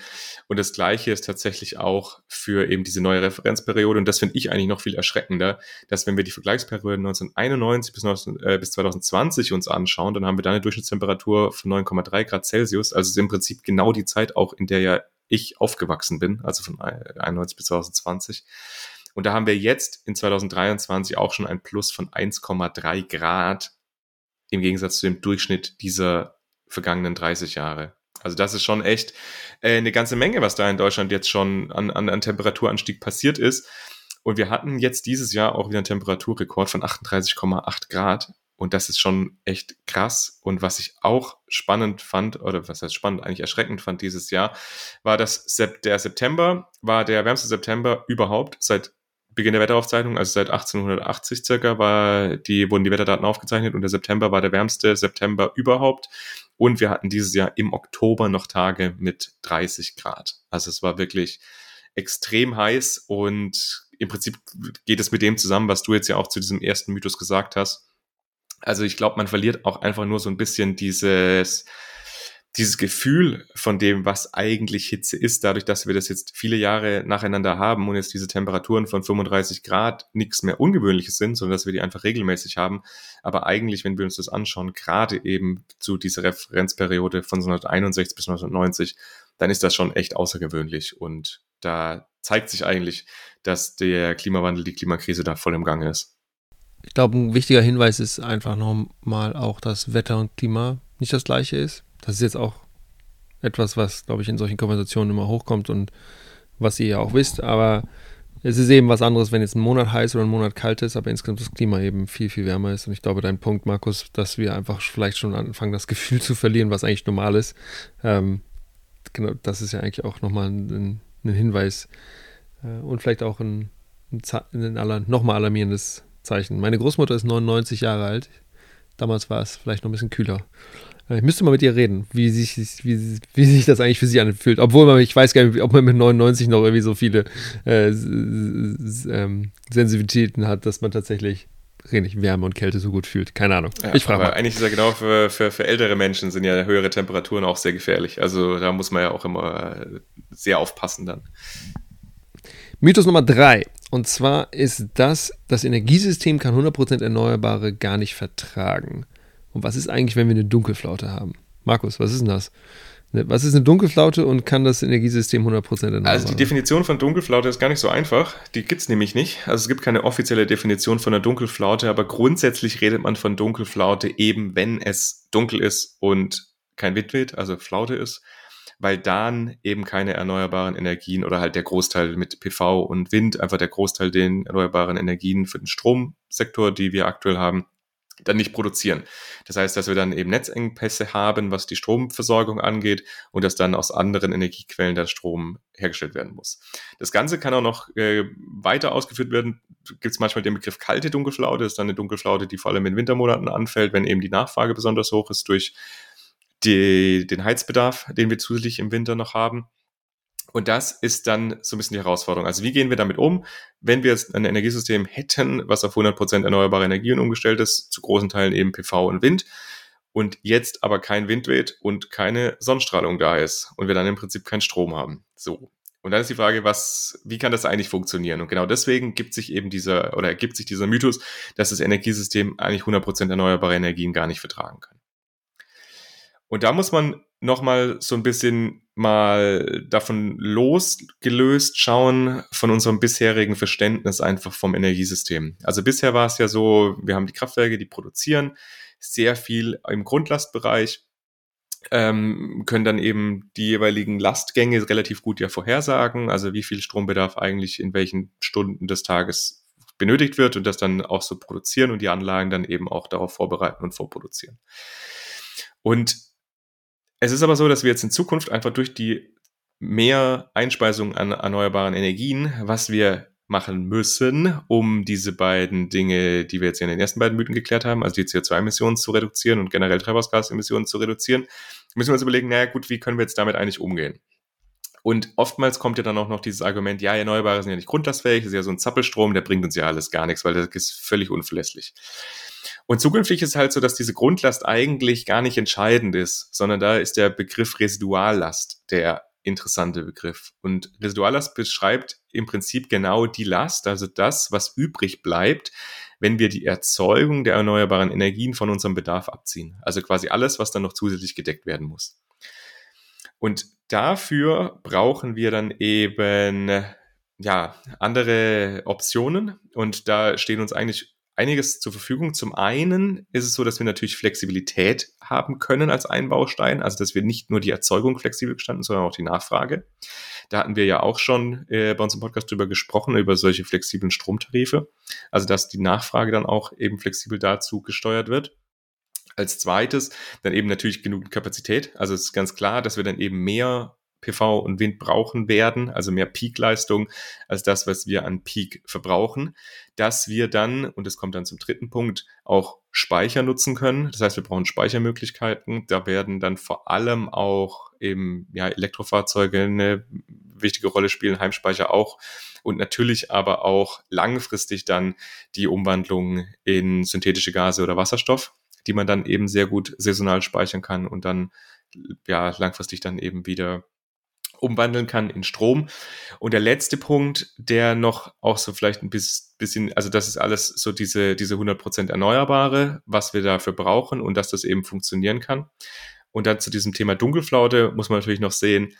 Und das Gleiche ist tatsächlich auch für eben diese neue Referenzperiode. Und das finde ich eigentlich noch viel erschreckender, dass wenn wir die Vergleichsperiode 1991 bis, 19, äh, bis 2020 uns anschauen, dann haben wir da eine Durchschnittstemperatur von 9,3 Grad Celsius. Also ist im Prinzip genau die Zeit auch, in der ja ich aufgewachsen bin, also von 91 bis 2020. Und da haben wir jetzt in 2023 auch schon ein Plus von 1,3 Grad im Gegensatz zu dem Durchschnitt dieser vergangenen 30 Jahre. Also das ist schon echt äh, eine ganze Menge, was da in Deutschland jetzt schon an, an, an Temperaturanstieg passiert ist. Und wir hatten jetzt dieses Jahr auch wieder einen Temperaturrekord von 38,8 Grad. Und das ist schon echt krass. Und was ich auch spannend fand, oder was heißt spannend, eigentlich erschreckend fand dieses Jahr, war, dass der September war der wärmste September überhaupt seit Beginn der Wetteraufzeichnung, also seit 1880 circa, war die, wurden die Wetterdaten aufgezeichnet und der September war der wärmste September überhaupt. Und wir hatten dieses Jahr im Oktober noch Tage mit 30 Grad. Also es war wirklich extrem heiß und im Prinzip geht es mit dem zusammen, was du jetzt ja auch zu diesem ersten Mythos gesagt hast. Also ich glaube, man verliert auch einfach nur so ein bisschen dieses, dieses Gefühl von dem, was eigentlich Hitze ist, dadurch, dass wir das jetzt viele Jahre nacheinander haben und jetzt diese Temperaturen von 35 Grad nichts mehr Ungewöhnliches sind, sondern dass wir die einfach regelmäßig haben. Aber eigentlich, wenn wir uns das anschauen, gerade eben zu dieser Referenzperiode von 1961 bis 1990, dann ist das schon echt außergewöhnlich. Und da zeigt sich eigentlich, dass der Klimawandel, die Klimakrise da voll im Gange ist. Ich glaube, ein wichtiger Hinweis ist einfach nochmal auch, dass Wetter und Klima nicht das gleiche ist das ist jetzt auch etwas, was, glaube ich, in solchen Konversationen immer hochkommt und was ihr ja auch wisst, aber es ist eben was anderes, wenn jetzt ein Monat heiß oder ein Monat kalt ist, aber insgesamt das Klima eben viel, viel wärmer ist. Und ich glaube, dein Punkt, Markus, dass wir einfach vielleicht schon anfangen, das Gefühl zu verlieren, was eigentlich normal ist, ähm, genau, das ist ja eigentlich auch nochmal ein, ein Hinweis äh, und vielleicht auch ein, ein, ein nochmal alarmierendes Zeichen. Meine Großmutter ist 99 Jahre alt. Damals war es vielleicht noch ein bisschen kühler. Ich müsste mal mit ihr reden, wie sich, wie, wie sich das eigentlich für sie anfühlt. Obwohl man, ich weiß gar nicht, ob man mit 99 noch irgendwie so viele äh, ähm, Sensitivitäten hat, dass man tatsächlich nicht Wärme und Kälte so gut fühlt. Keine Ahnung. Ja, ich frage mal. Eigentlich ist ja genau für, für, für ältere Menschen sind ja höhere Temperaturen auch sehr gefährlich. Also da muss man ja auch immer sehr aufpassen dann. Mythos Nummer drei. Und zwar ist das, das Energiesystem kann 100% Erneuerbare gar nicht vertragen. Und was ist eigentlich, wenn wir eine Dunkelflaute haben? Markus, was ist denn das? Ne, was ist eine Dunkelflaute und kann das Energiesystem 100% erneuern? Also die Definition von Dunkelflaute ist gar nicht so einfach. Die gibt es nämlich nicht. Also es gibt keine offizielle Definition von einer Dunkelflaute, aber grundsätzlich redet man von Dunkelflaute eben, wenn es dunkel ist und kein Wind weht, also Flaute ist, weil dann eben keine erneuerbaren Energien oder halt der Großteil mit PV und Wind, einfach der Großteil den erneuerbaren Energien für den Stromsektor, die wir aktuell haben, dann nicht produzieren. Das heißt, dass wir dann eben Netzengpässe haben, was die Stromversorgung angeht und dass dann aus anderen Energiequellen der Strom hergestellt werden muss. Das Ganze kann auch noch äh, weiter ausgeführt werden. Gibt es manchmal den Begriff kalte Dunkelflaute. Das ist dann eine Dunkelflaute, die vor allem in Wintermonaten anfällt, wenn eben die Nachfrage besonders hoch ist durch die, den Heizbedarf, den wir zusätzlich im Winter noch haben. Und das ist dann so ein bisschen die Herausforderung. Also wie gehen wir damit um, wenn wir jetzt ein Energiesystem hätten, was auf 100% erneuerbare Energien umgestellt ist, zu großen Teilen eben PV und Wind, und jetzt aber kein Wind weht und keine Sonnenstrahlung da ist und wir dann im Prinzip keinen Strom haben. So. Und dann ist die Frage, was, wie kann das eigentlich funktionieren? Und genau deswegen gibt sich eben dieser, oder ergibt sich dieser Mythos, dass das Energiesystem eigentlich 100% erneuerbare Energien gar nicht vertragen kann. Und da muss man nochmal so ein bisschen mal davon losgelöst schauen von unserem bisherigen Verständnis einfach vom Energiesystem. Also bisher war es ja so, wir haben die Kraftwerke, die produzieren sehr viel im Grundlastbereich, ähm, können dann eben die jeweiligen Lastgänge relativ gut ja vorhersagen, also wie viel Strombedarf eigentlich in welchen Stunden des Tages benötigt wird und das dann auch so produzieren und die Anlagen dann eben auch darauf vorbereiten und vorproduzieren. Und es ist aber so, dass wir jetzt in Zukunft einfach durch die mehr Einspeisung an erneuerbaren Energien, was wir machen müssen, um diese beiden Dinge, die wir jetzt in den ersten beiden Mythen geklärt haben, also die CO2-Emissionen zu reduzieren und generell Treibhausgasemissionen zu reduzieren, müssen wir uns überlegen, naja gut, wie können wir jetzt damit eigentlich umgehen? Und oftmals kommt ja dann auch noch dieses Argument, ja, Erneuerbare sind ja nicht grundlastfähig, das ist ja so ein Zappelstrom, der bringt uns ja alles gar nichts, weil das ist völlig unverlässlich. Und zukünftig ist halt so, dass diese Grundlast eigentlich gar nicht entscheidend ist, sondern da ist der Begriff Residuallast der interessante Begriff. Und Residuallast beschreibt im Prinzip genau die Last, also das, was übrig bleibt, wenn wir die Erzeugung der erneuerbaren Energien von unserem Bedarf abziehen. Also quasi alles, was dann noch zusätzlich gedeckt werden muss. Und dafür brauchen wir dann eben ja, andere Optionen und da stehen uns eigentlich einiges zur Verfügung. Zum einen ist es so, dass wir natürlich Flexibilität haben können als Einbaustein, also dass wir nicht nur die Erzeugung flexibel gestalten, sondern auch die Nachfrage. Da hatten wir ja auch schon äh, bei uns im Podcast drüber gesprochen, über solche flexiblen Stromtarife, also dass die Nachfrage dann auch eben flexibel dazu gesteuert wird. Als zweites dann eben natürlich genügend Kapazität. Also es ist ganz klar, dass wir dann eben mehr PV und Wind brauchen werden, also mehr Peakleistung als das, was wir an Peak verbrauchen, dass wir dann, und das kommt dann zum dritten Punkt, auch Speicher nutzen können. Das heißt, wir brauchen Speichermöglichkeiten. Da werden dann vor allem auch eben ja, Elektrofahrzeuge eine wichtige Rolle spielen, Heimspeicher auch. Und natürlich aber auch langfristig dann die Umwandlung in synthetische Gase oder Wasserstoff, die man dann eben sehr gut saisonal speichern kann und dann ja langfristig dann eben wieder umwandeln kann in Strom. Und der letzte Punkt, der noch auch so vielleicht ein bisschen, also das ist alles so diese, diese 100% Erneuerbare, was wir dafür brauchen und dass das eben funktionieren kann. Und dann zu diesem Thema Dunkelflaute muss man natürlich noch sehen,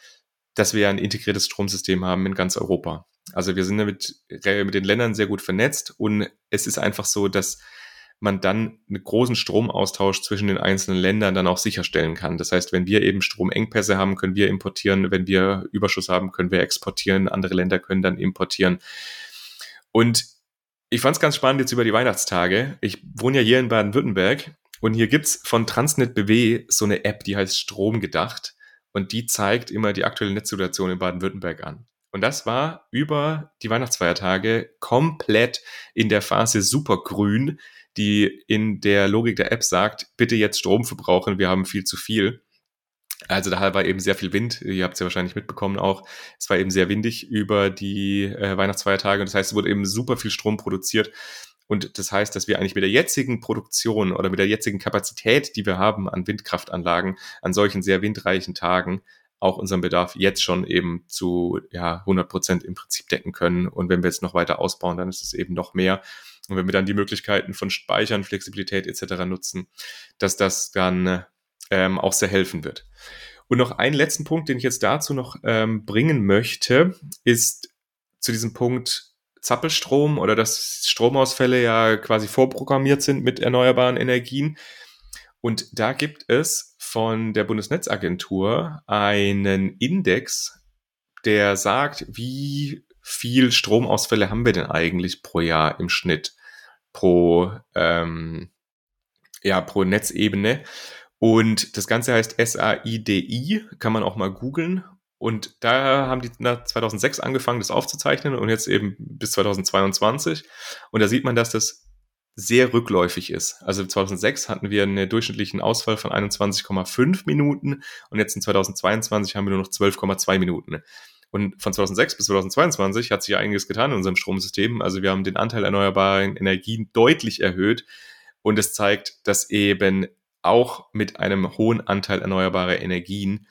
dass wir ein integriertes Stromsystem haben in ganz Europa. Also wir sind damit mit den Ländern sehr gut vernetzt und es ist einfach so, dass man dann einen großen Stromaustausch zwischen den einzelnen Ländern dann auch sicherstellen kann. Das heißt, wenn wir eben Stromengpässe haben, können wir importieren. Wenn wir Überschuss haben, können wir exportieren. Andere Länder können dann importieren. Und ich fand es ganz spannend jetzt über die Weihnachtstage. Ich wohne ja hier in Baden-Württemberg und hier gibt's von Transnet BW so eine App, die heißt Strom gedacht und die zeigt immer die aktuelle Netzsituation in Baden-Württemberg an. Und das war über die Weihnachtsfeiertage komplett in der Phase supergrün die in der Logik der App sagt, bitte jetzt Strom verbrauchen, wir haben viel zu viel. Also da war eben sehr viel Wind. Ihr habt es ja wahrscheinlich mitbekommen auch. Es war eben sehr windig über die äh, Weihnachtsfeiertage. Und das heißt, es wurde eben super viel Strom produziert. Und das heißt, dass wir eigentlich mit der jetzigen Produktion oder mit der jetzigen Kapazität, die wir haben an Windkraftanlagen, an solchen sehr windreichen Tagen, auch unseren Bedarf jetzt schon eben zu ja, 100 Prozent im Prinzip decken können. Und wenn wir jetzt noch weiter ausbauen, dann ist es eben noch mehr. Und wenn wir dann die Möglichkeiten von Speichern, Flexibilität etc. nutzen, dass das dann ähm, auch sehr helfen wird. Und noch einen letzten Punkt, den ich jetzt dazu noch ähm, bringen möchte, ist zu diesem Punkt Zappelstrom oder dass Stromausfälle ja quasi vorprogrammiert sind mit erneuerbaren Energien. Und da gibt es von der Bundesnetzagentur einen Index, der sagt, wie viel Stromausfälle haben wir denn eigentlich pro Jahr im Schnitt pro, ähm, ja, pro Netzebene? Und das Ganze heißt SAIDI, kann man auch mal googeln. Und da haben die 2006 angefangen, das aufzuzeichnen und jetzt eben bis 2022. Und da sieht man, dass das sehr rückläufig ist. Also 2006 hatten wir einen durchschnittlichen Ausfall von 21,5 Minuten und jetzt in 2022 haben wir nur noch 12,2 Minuten. Und von 2006 bis 2022 hat sich ja einiges getan in unserem Stromsystem. Also wir haben den Anteil erneuerbaren Energien deutlich erhöht. Und es zeigt, dass eben auch mit einem hohen Anteil erneuerbarer Energien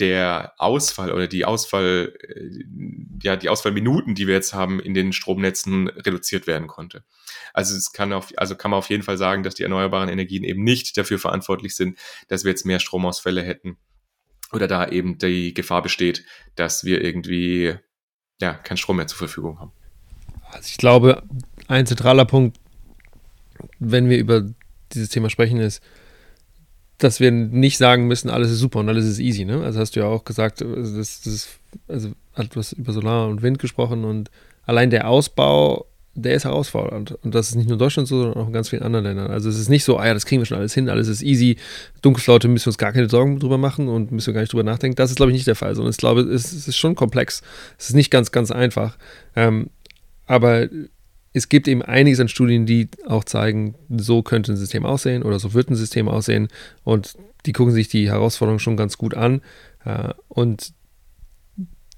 der Ausfall oder die Ausfall, äh, ja, die Ausfallminuten, die wir jetzt haben in den Stromnetzen reduziert werden konnte. Also es kann auf, also kann man auf jeden Fall sagen, dass die erneuerbaren Energien eben nicht dafür verantwortlich sind, dass wir jetzt mehr Stromausfälle hätten oder da eben die Gefahr besteht, dass wir irgendwie ja, keinen Strom mehr zur Verfügung haben. Also ich glaube, ein zentraler Punkt, wenn wir über dieses Thema sprechen, ist, dass wir nicht sagen müssen, alles ist super und alles ist easy. Ne? Also hast du ja auch gesagt, das, das ist, also hat was über Solar und Wind gesprochen und allein der Ausbau der ist herausfordernd. Und das ist nicht nur in Deutschland so, sondern auch in ganz vielen anderen Ländern. Also es ist nicht so, ah ja, das kriegen wir schon alles hin, alles ist easy, Dunkelflaute müssen wir uns gar keine Sorgen drüber machen und müssen wir gar nicht drüber nachdenken. Das ist, glaube ich, nicht der Fall, sondern ich glaube, es, ist schon komplex. Es ist nicht ganz, ganz einfach. Ähm, aber es gibt eben einiges an Studien, die auch zeigen, so könnte ein System aussehen oder so wird ein System aussehen. Und die gucken sich die Herausforderungen schon ganz gut an. Äh, und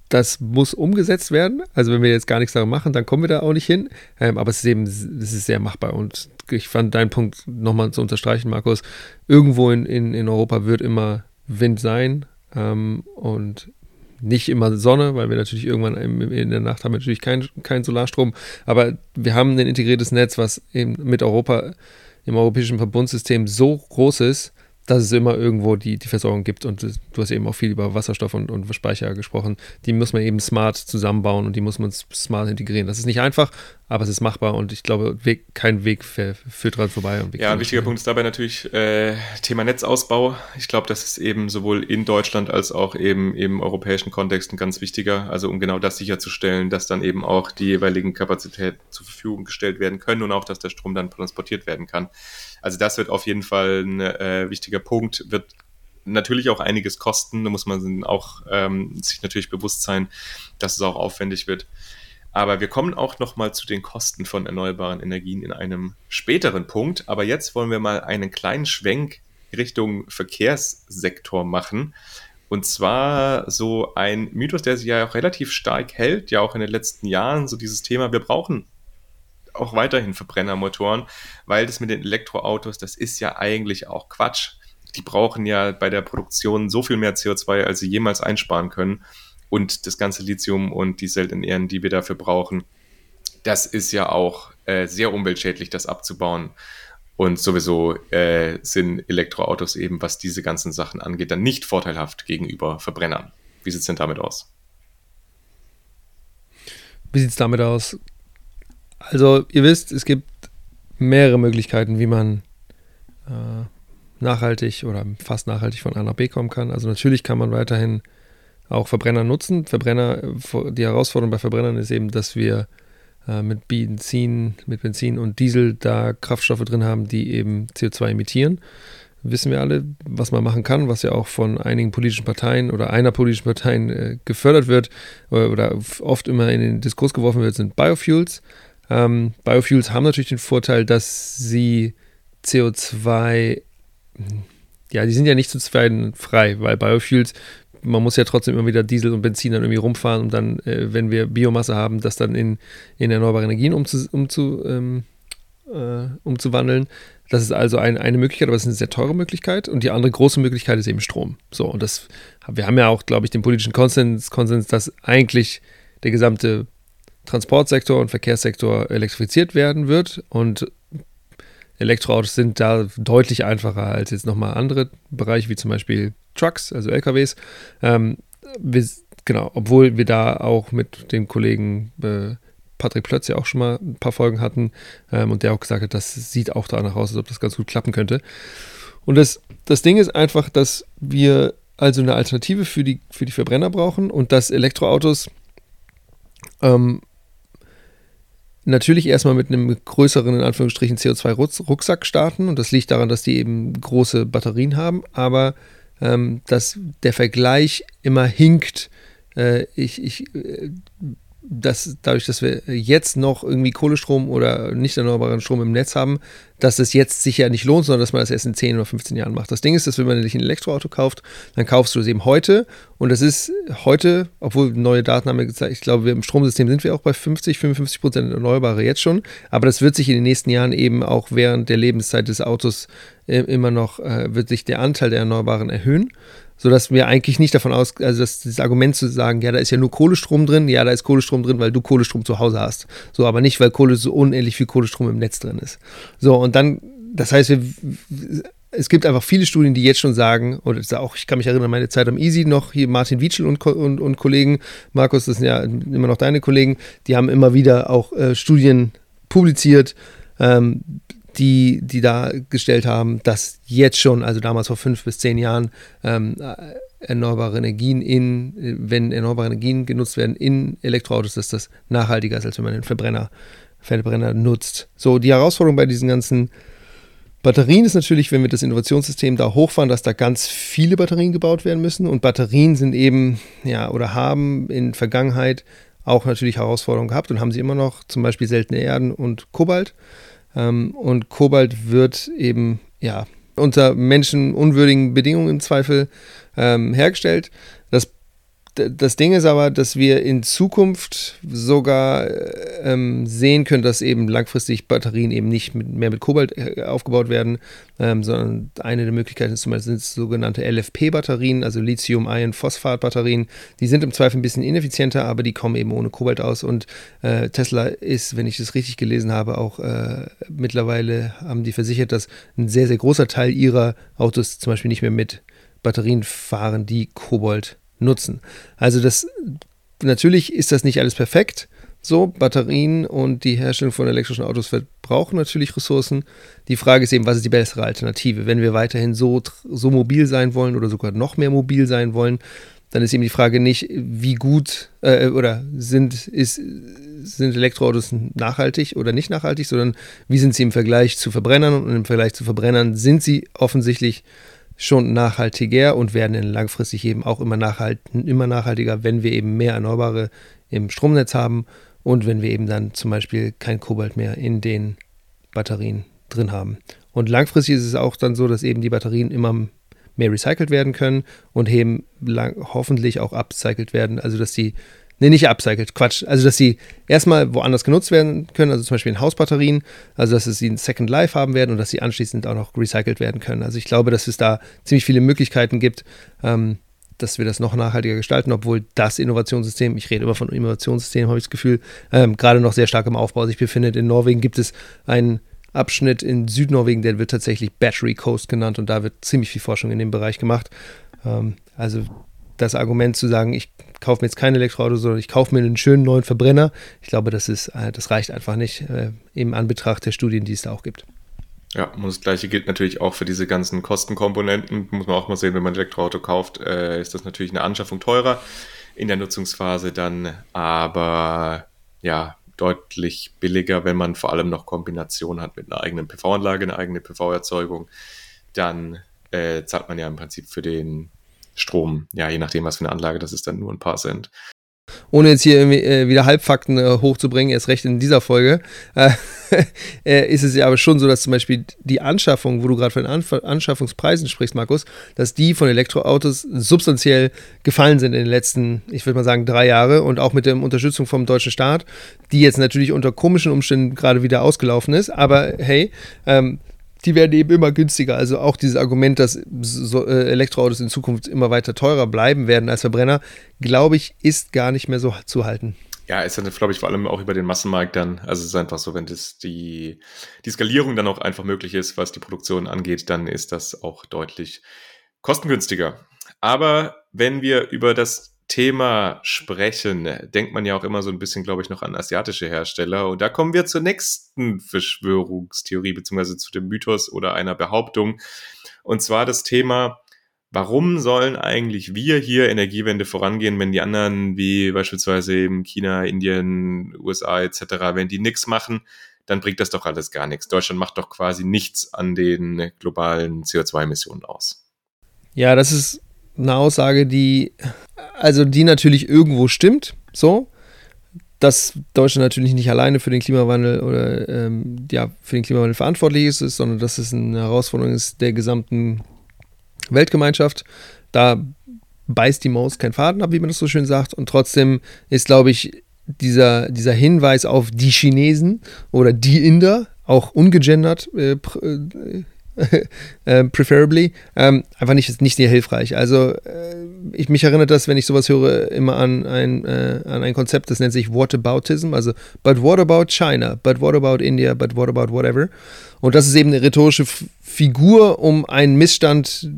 das muss umgesetzt werden. Also wenn wir jetzt gar nichts daran machen, dann kommen wir da auch nicht hin. Ähm, aber es ist eben, es ist sehr machbar. Und ich fand deinen Punkt nochmal zu unterstreichen, Markus. Irgendwo in, in, in Europa wird immer Wind sein ähm, und nicht immer Sonne, weil wir natürlich irgendwann in der Nacht haben natürlich keinen kein Solarstrom. Aber wir haben ein integriertes Netz, was eben mit Europa im europäischen Verbundsystem so groß ist, dass es immer irgendwo die, die Versorgung gibt. Und du hast eben auch viel über Wasserstoff und, und Speicher gesprochen. Die muss man eben smart zusammenbauen und die muss man smart integrieren. Das ist nicht einfach, aber es ist machbar und ich glaube, Weg, kein Weg führt dran vorbei. ja, ein wichtiger Punkt ist dabei natürlich äh, Thema Netzausbau. Ich glaube, das ist eben sowohl in Deutschland als auch eben im europäischen Kontext ein ganz wichtiger. Also um genau das sicherzustellen, dass dann eben auch die jeweiligen Kapazitäten zur Verfügung gestellt werden können und auch, dass der Strom dann transportiert werden kann. Also das wird auf jeden Fall ein äh, wichtiger Punkt, wird natürlich auch einiges kosten. Da muss man auch ähm, sich natürlich bewusst sein, dass es auch aufwendig wird. Aber wir kommen auch noch mal zu den Kosten von erneuerbaren Energien in einem späteren Punkt. Aber jetzt wollen wir mal einen kleinen Schwenk Richtung Verkehrssektor machen. Und zwar so ein Mythos, der sich ja auch relativ stark hält, ja auch in den letzten Jahren, so dieses Thema, wir brauchen auch weiterhin Verbrennermotoren, weil das mit den Elektroautos, das ist ja eigentlich auch Quatsch. Die brauchen ja bei der Produktion so viel mehr CO2, als sie jemals einsparen können. Und das ganze Lithium und die seltenen Ehren, die wir dafür brauchen, das ist ja auch äh, sehr umweltschädlich, das abzubauen. Und sowieso äh, sind Elektroautos eben, was diese ganzen Sachen angeht, dann nicht vorteilhaft gegenüber Verbrennern. Wie sieht es denn damit aus? Wie sieht es damit aus? Also, ihr wisst, es gibt mehrere Möglichkeiten, wie man äh, nachhaltig oder fast nachhaltig von A nach B kommen kann. Also, natürlich kann man weiterhin auch Verbrenner nutzen. Verbrenner, die Herausforderung bei Verbrennern ist eben, dass wir äh, mit Benzin, mit Benzin und Diesel da Kraftstoffe drin haben, die eben CO2 emittieren. Wissen wir alle, was man machen kann, was ja auch von einigen politischen Parteien oder einer politischen Partei äh, gefördert wird oder, oder, oft immer in den Diskurs geworfen wird, sind Biofuels. Ähm, Biofuels haben natürlich den Vorteil, dass sie CO2, ja, die sind ja nicht zu zweiten frei, weil Biofuels, man muss ja trotzdem immer wieder Diesel und Benzin dann irgendwie rumfahren und dann, äh, wenn wir Biomasse haben, das dann in, in erneuerbare Energien umzu, umzu, ähm, äh, umzuwandeln. Das ist also ein, eine Möglichkeit, aber es ist eine sehr teure Möglichkeit. Und die andere große Möglichkeit ist eben Strom. So, und das, wir haben ja auch, glaube ich, den politischen Konsens, Konsens, dass eigentlich der gesamte Transportsektor und Verkehrssektor elektrifiziert werden wird und Elektroautos sind da deutlich einfacher als jetzt nochmal andere Bereiche, wie zum Beispiel Trucks, also LKWs. Ähm, wir, genau, obwohl wir da auch mit dem Kollegen äh, Patrick Plötz ja auch schon mal ein paar Folgen hatten ähm, und der auch gesagt hat, das sieht auch danach aus, als ob das ganz gut klappen könnte. Und das, das Ding ist einfach, dass wir also eine Alternative für die, für die Verbrenner brauchen und dass Elektroautos ähm, natürlich erstmal mit einem größeren, in Anführungsstrichen, CO2-Rucksack starten. Und das liegt daran, dass die eben große Batterien haben, aber ähm, dass der Vergleich immer hinkt. Äh, ich, ich, äh, dass dadurch, dass wir jetzt noch irgendwie Kohlestrom oder nicht erneuerbaren Strom im Netz haben, dass es jetzt sich ja nicht lohnt, sondern dass man das erst in 10 oder 15 Jahren macht. Das Ding ist, dass wenn man sich ein Elektroauto kauft, dann kaufst du es eben heute. Und das ist heute, obwohl neue Daten haben gezeigt, ich glaube, im Stromsystem sind wir auch bei 50, 55 Prozent Erneuerbare jetzt schon, aber das wird sich in den nächsten Jahren eben auch während der Lebenszeit des Autos äh, immer noch, äh, wird sich der Anteil der Erneuerbaren erhöhen sodass wir eigentlich nicht davon aus, also das, das Argument zu sagen, ja, da ist ja nur Kohlestrom drin, ja, da ist Kohlestrom drin, weil du Kohlestrom zu Hause hast. So, aber nicht, weil Kohle so unendlich viel Kohlestrom im Netz drin ist. So, und dann, das heißt, wir, es gibt einfach viele Studien, die jetzt schon sagen, und auch, ich kann mich erinnern meine Zeit am Easy noch, hier Martin Wietschel und, und, und Kollegen, Markus, das sind ja immer noch deine Kollegen, die haben immer wieder auch äh, Studien publiziert, ähm, die, die dargestellt haben, dass jetzt schon, also damals vor fünf bis zehn Jahren, ähm, erneuerbare Energien in, wenn erneuerbare Energien genutzt werden in Elektroautos, dass das nachhaltiger ist, als wenn man den Verbrenner, Verbrenner nutzt. So, die Herausforderung bei diesen ganzen Batterien ist natürlich, wenn wir das Innovationssystem da hochfahren, dass da ganz viele Batterien gebaut werden müssen. Und Batterien sind eben, ja, oder haben in Vergangenheit auch natürlich Herausforderungen gehabt und haben sie immer noch, zum Beispiel seltene Erden und Kobalt. Ähm, und Kobalt wird eben ja unter menschenunwürdigen Bedingungen im Zweifel ähm, hergestellt. Das Ding ist aber, dass wir in Zukunft sogar äh, ähm, sehen können, dass eben langfristig Batterien eben nicht mit, mehr mit Kobalt äh, aufgebaut werden, ähm, sondern eine der Möglichkeiten ist zum Beispiel sind sogenannte LFP-Batterien, also Lithium-Ion-Phosphat-Batterien. Die sind im Zweifel ein bisschen ineffizienter, aber die kommen eben ohne Kobalt aus. Und äh, Tesla ist, wenn ich das richtig gelesen habe, auch äh, mittlerweile haben die versichert, dass ein sehr, sehr großer Teil ihrer Autos zum Beispiel nicht mehr mit Batterien fahren, die Kobalt nutzen. Also das natürlich ist das nicht alles perfekt. So, Batterien und die Herstellung von elektrischen Autos verbrauchen natürlich Ressourcen. Die Frage ist eben, was ist die bessere Alternative? Wenn wir weiterhin so, so mobil sein wollen oder sogar noch mehr mobil sein wollen, dann ist eben die Frage nicht, wie gut äh, oder sind, ist, sind Elektroautos nachhaltig oder nicht nachhaltig, sondern wie sind sie im Vergleich zu Verbrennern und im Vergleich zu Verbrennern sind sie offensichtlich schon nachhaltiger und werden langfristig eben auch immer, nachhalt, immer nachhaltiger, wenn wir eben mehr Erneuerbare im Stromnetz haben und wenn wir eben dann zum Beispiel kein Kobalt mehr in den Batterien drin haben. Und langfristig ist es auch dann so, dass eben die Batterien immer mehr recycelt werden können und eben lang, hoffentlich auch upcycelt werden, also dass die Nee, nicht upcycled, Quatsch. Also, dass sie erstmal woanders genutzt werden können, also zum Beispiel in Hausbatterien, also dass sie ein Second Life haben werden und dass sie anschließend auch noch recycelt werden können. Also, ich glaube, dass es da ziemlich viele Möglichkeiten gibt, ähm, dass wir das noch nachhaltiger gestalten, obwohl das Innovationssystem, ich rede immer von Innovationssystem, habe ich das Gefühl, ähm, gerade noch sehr stark im Aufbau sich befindet. In Norwegen gibt es einen Abschnitt in Südnorwegen, der wird tatsächlich Battery Coast genannt und da wird ziemlich viel Forschung in dem Bereich gemacht. Ähm, also das Argument zu sagen, ich kaufe mir jetzt kein Elektroauto, sondern ich kaufe mir einen schönen neuen Verbrenner, ich glaube, das, ist, äh, das reicht einfach nicht äh, im Anbetracht der Studien, die es da auch gibt. Ja, und das gleiche gilt natürlich auch für diese ganzen Kostenkomponenten. Muss man auch mal sehen, wenn man ein Elektroauto kauft, äh, ist das natürlich eine Anschaffung teurer in der Nutzungsphase dann, aber ja, deutlich billiger, wenn man vor allem noch Kombination hat mit einer eigenen PV-Anlage, eine eigene PV-Erzeugung. Dann äh, zahlt man ja im Prinzip für den Strom. Ja, je nachdem, was für eine Anlage das ist, dann nur ein paar Cent. Ohne jetzt hier äh, wieder Halbfakten äh, hochzubringen, erst recht in dieser Folge, äh, äh, ist es ja aber schon so, dass zum Beispiel die Anschaffung, wo du gerade von den Anf Anschaffungspreisen sprichst, Markus, dass die von Elektroautos substanziell gefallen sind in den letzten, ich würde mal sagen, drei Jahre und auch mit der Unterstützung vom deutschen Staat, die jetzt natürlich unter komischen Umständen gerade wieder ausgelaufen ist. Aber hey, ähm, die werden eben immer günstiger. Also auch dieses Argument, dass äh, Elektroautos in Zukunft immer weiter teurer bleiben werden als Verbrenner, glaube ich, ist gar nicht mehr so zu halten. Ja, ist dann, glaube ich, vor allem auch über den Massenmarkt dann. Also es ist einfach so, wenn das die, die Skalierung dann auch einfach möglich ist, was die Produktion angeht, dann ist das auch deutlich kostengünstiger. Aber wenn wir über das Thema sprechen, denkt man ja auch immer so ein bisschen, glaube ich, noch an asiatische Hersteller. Und da kommen wir zur nächsten Verschwörungstheorie, beziehungsweise zu dem Mythos oder einer Behauptung. Und zwar das Thema, warum sollen eigentlich wir hier Energiewende vorangehen, wenn die anderen, wie beispielsweise eben China, Indien, USA etc., wenn die nichts machen, dann bringt das doch alles gar nichts. Deutschland macht doch quasi nichts an den globalen CO2-Emissionen aus. Ja, das ist eine Aussage, die, also die natürlich irgendwo stimmt, so, dass Deutschland natürlich nicht alleine für den Klimawandel oder ähm, ja, für den Klimawandel verantwortlich ist, sondern dass es eine Herausforderung ist der gesamten Weltgemeinschaft. Da beißt die Maus keinen Faden ab, wie man das so schön sagt. Und trotzdem ist, glaube ich, dieser, dieser Hinweis auf die Chinesen oder die Inder, auch ungegendert, äh, äh äh, preferably, ähm, einfach nicht, nicht sehr hilfreich. Also äh, ich mich erinnert das, wenn ich sowas höre, immer an ein, äh, an ein Konzept, das nennt sich Whataboutism, also but what about China, but what about India, but what about whatever. Und das ist eben eine rhetorische F Figur, um einen Missstand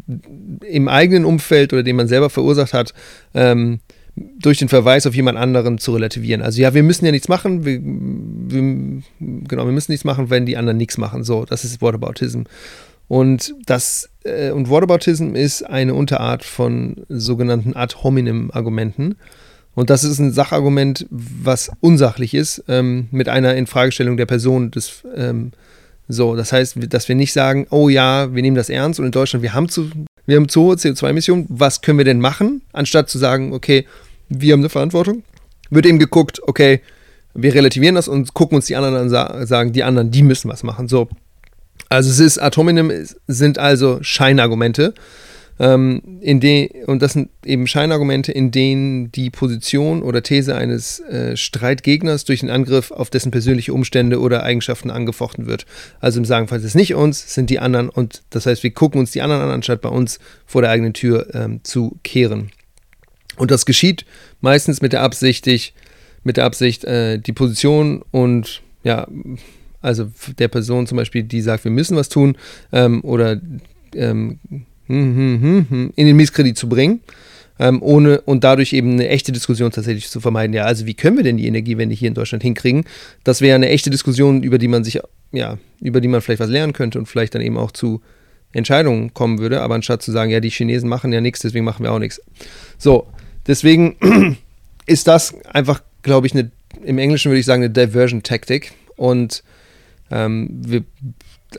im eigenen Umfeld oder den man selber verursacht hat, ähm, durch den Verweis auf jemand anderen zu relativieren. Also ja, wir müssen ja nichts machen, wir, wir, genau, wir müssen nichts machen, wenn die anderen nichts machen. So, das ist Whataboutism. Und das äh, und Whataboutism ist eine Unterart von sogenannten ad hominem Argumenten. Und das ist ein Sachargument, was unsachlich ist, ähm, mit einer Infragestellung der Person des ähm, so, das heißt, dass wir nicht sagen, oh ja, wir nehmen das ernst und in Deutschland, wir haben zu, wir haben zu hohe CO2-Emissionen, was können wir denn machen? Anstatt zu sagen, okay, wir haben eine Verantwortung, wird eben geguckt, okay, wir relativieren das und gucken uns die anderen an, sagen, die anderen, die müssen was machen. So, also es ist, Atominem sind also Scheinargumente. Ähm, in de, und das sind eben Scheinargumente, in denen die Position oder These eines äh, Streitgegners durch einen Angriff auf dessen persönliche Umstände oder Eigenschaften angefochten wird. Also im Sagen, es ist nicht uns, sind die anderen und das heißt, wir gucken uns die anderen an, anstatt bei uns vor der eigenen Tür ähm, zu kehren. Und das geschieht meistens mit der Absicht, mit der Absicht, äh, die Position und ja, also der Person zum Beispiel, die sagt, wir müssen was tun, ähm, oder ähm, hm, hm, hm, in den Misskredit zu bringen. Ähm, ohne und dadurch eben eine echte Diskussion tatsächlich zu vermeiden. Ja, also wie können wir denn die Energiewende hier in Deutschland hinkriegen? Das wäre eine echte Diskussion, über die man sich, ja, über die man vielleicht was lernen könnte und vielleicht dann eben auch zu Entscheidungen kommen würde, aber anstatt zu sagen, ja, die Chinesen machen ja nichts, deswegen machen wir auch nichts. So, deswegen ist das einfach, glaube ich, eine, im Englischen würde ich sagen, eine Diversion-Taktik und ähm, wir,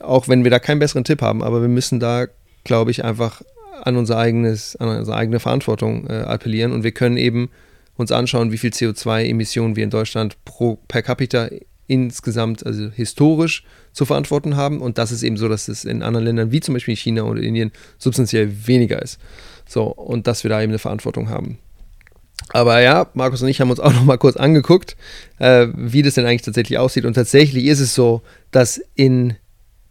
auch wenn wir da keinen besseren Tipp haben, aber wir müssen da glaube ich, einfach an unser eigenes, an unsere eigene Verantwortung äh, appellieren und wir können eben uns anschauen, wie viel CO2-Emissionen wir in Deutschland pro per capita insgesamt, also historisch zu verantworten haben. Und das ist eben so, dass es in anderen Ländern wie zum Beispiel China oder Indien substanziell weniger ist. So, und dass wir da eben eine Verantwortung haben. Aber ja, Markus und ich haben uns auch noch mal kurz angeguckt, äh, wie das denn eigentlich tatsächlich aussieht. Und tatsächlich ist es so, dass in,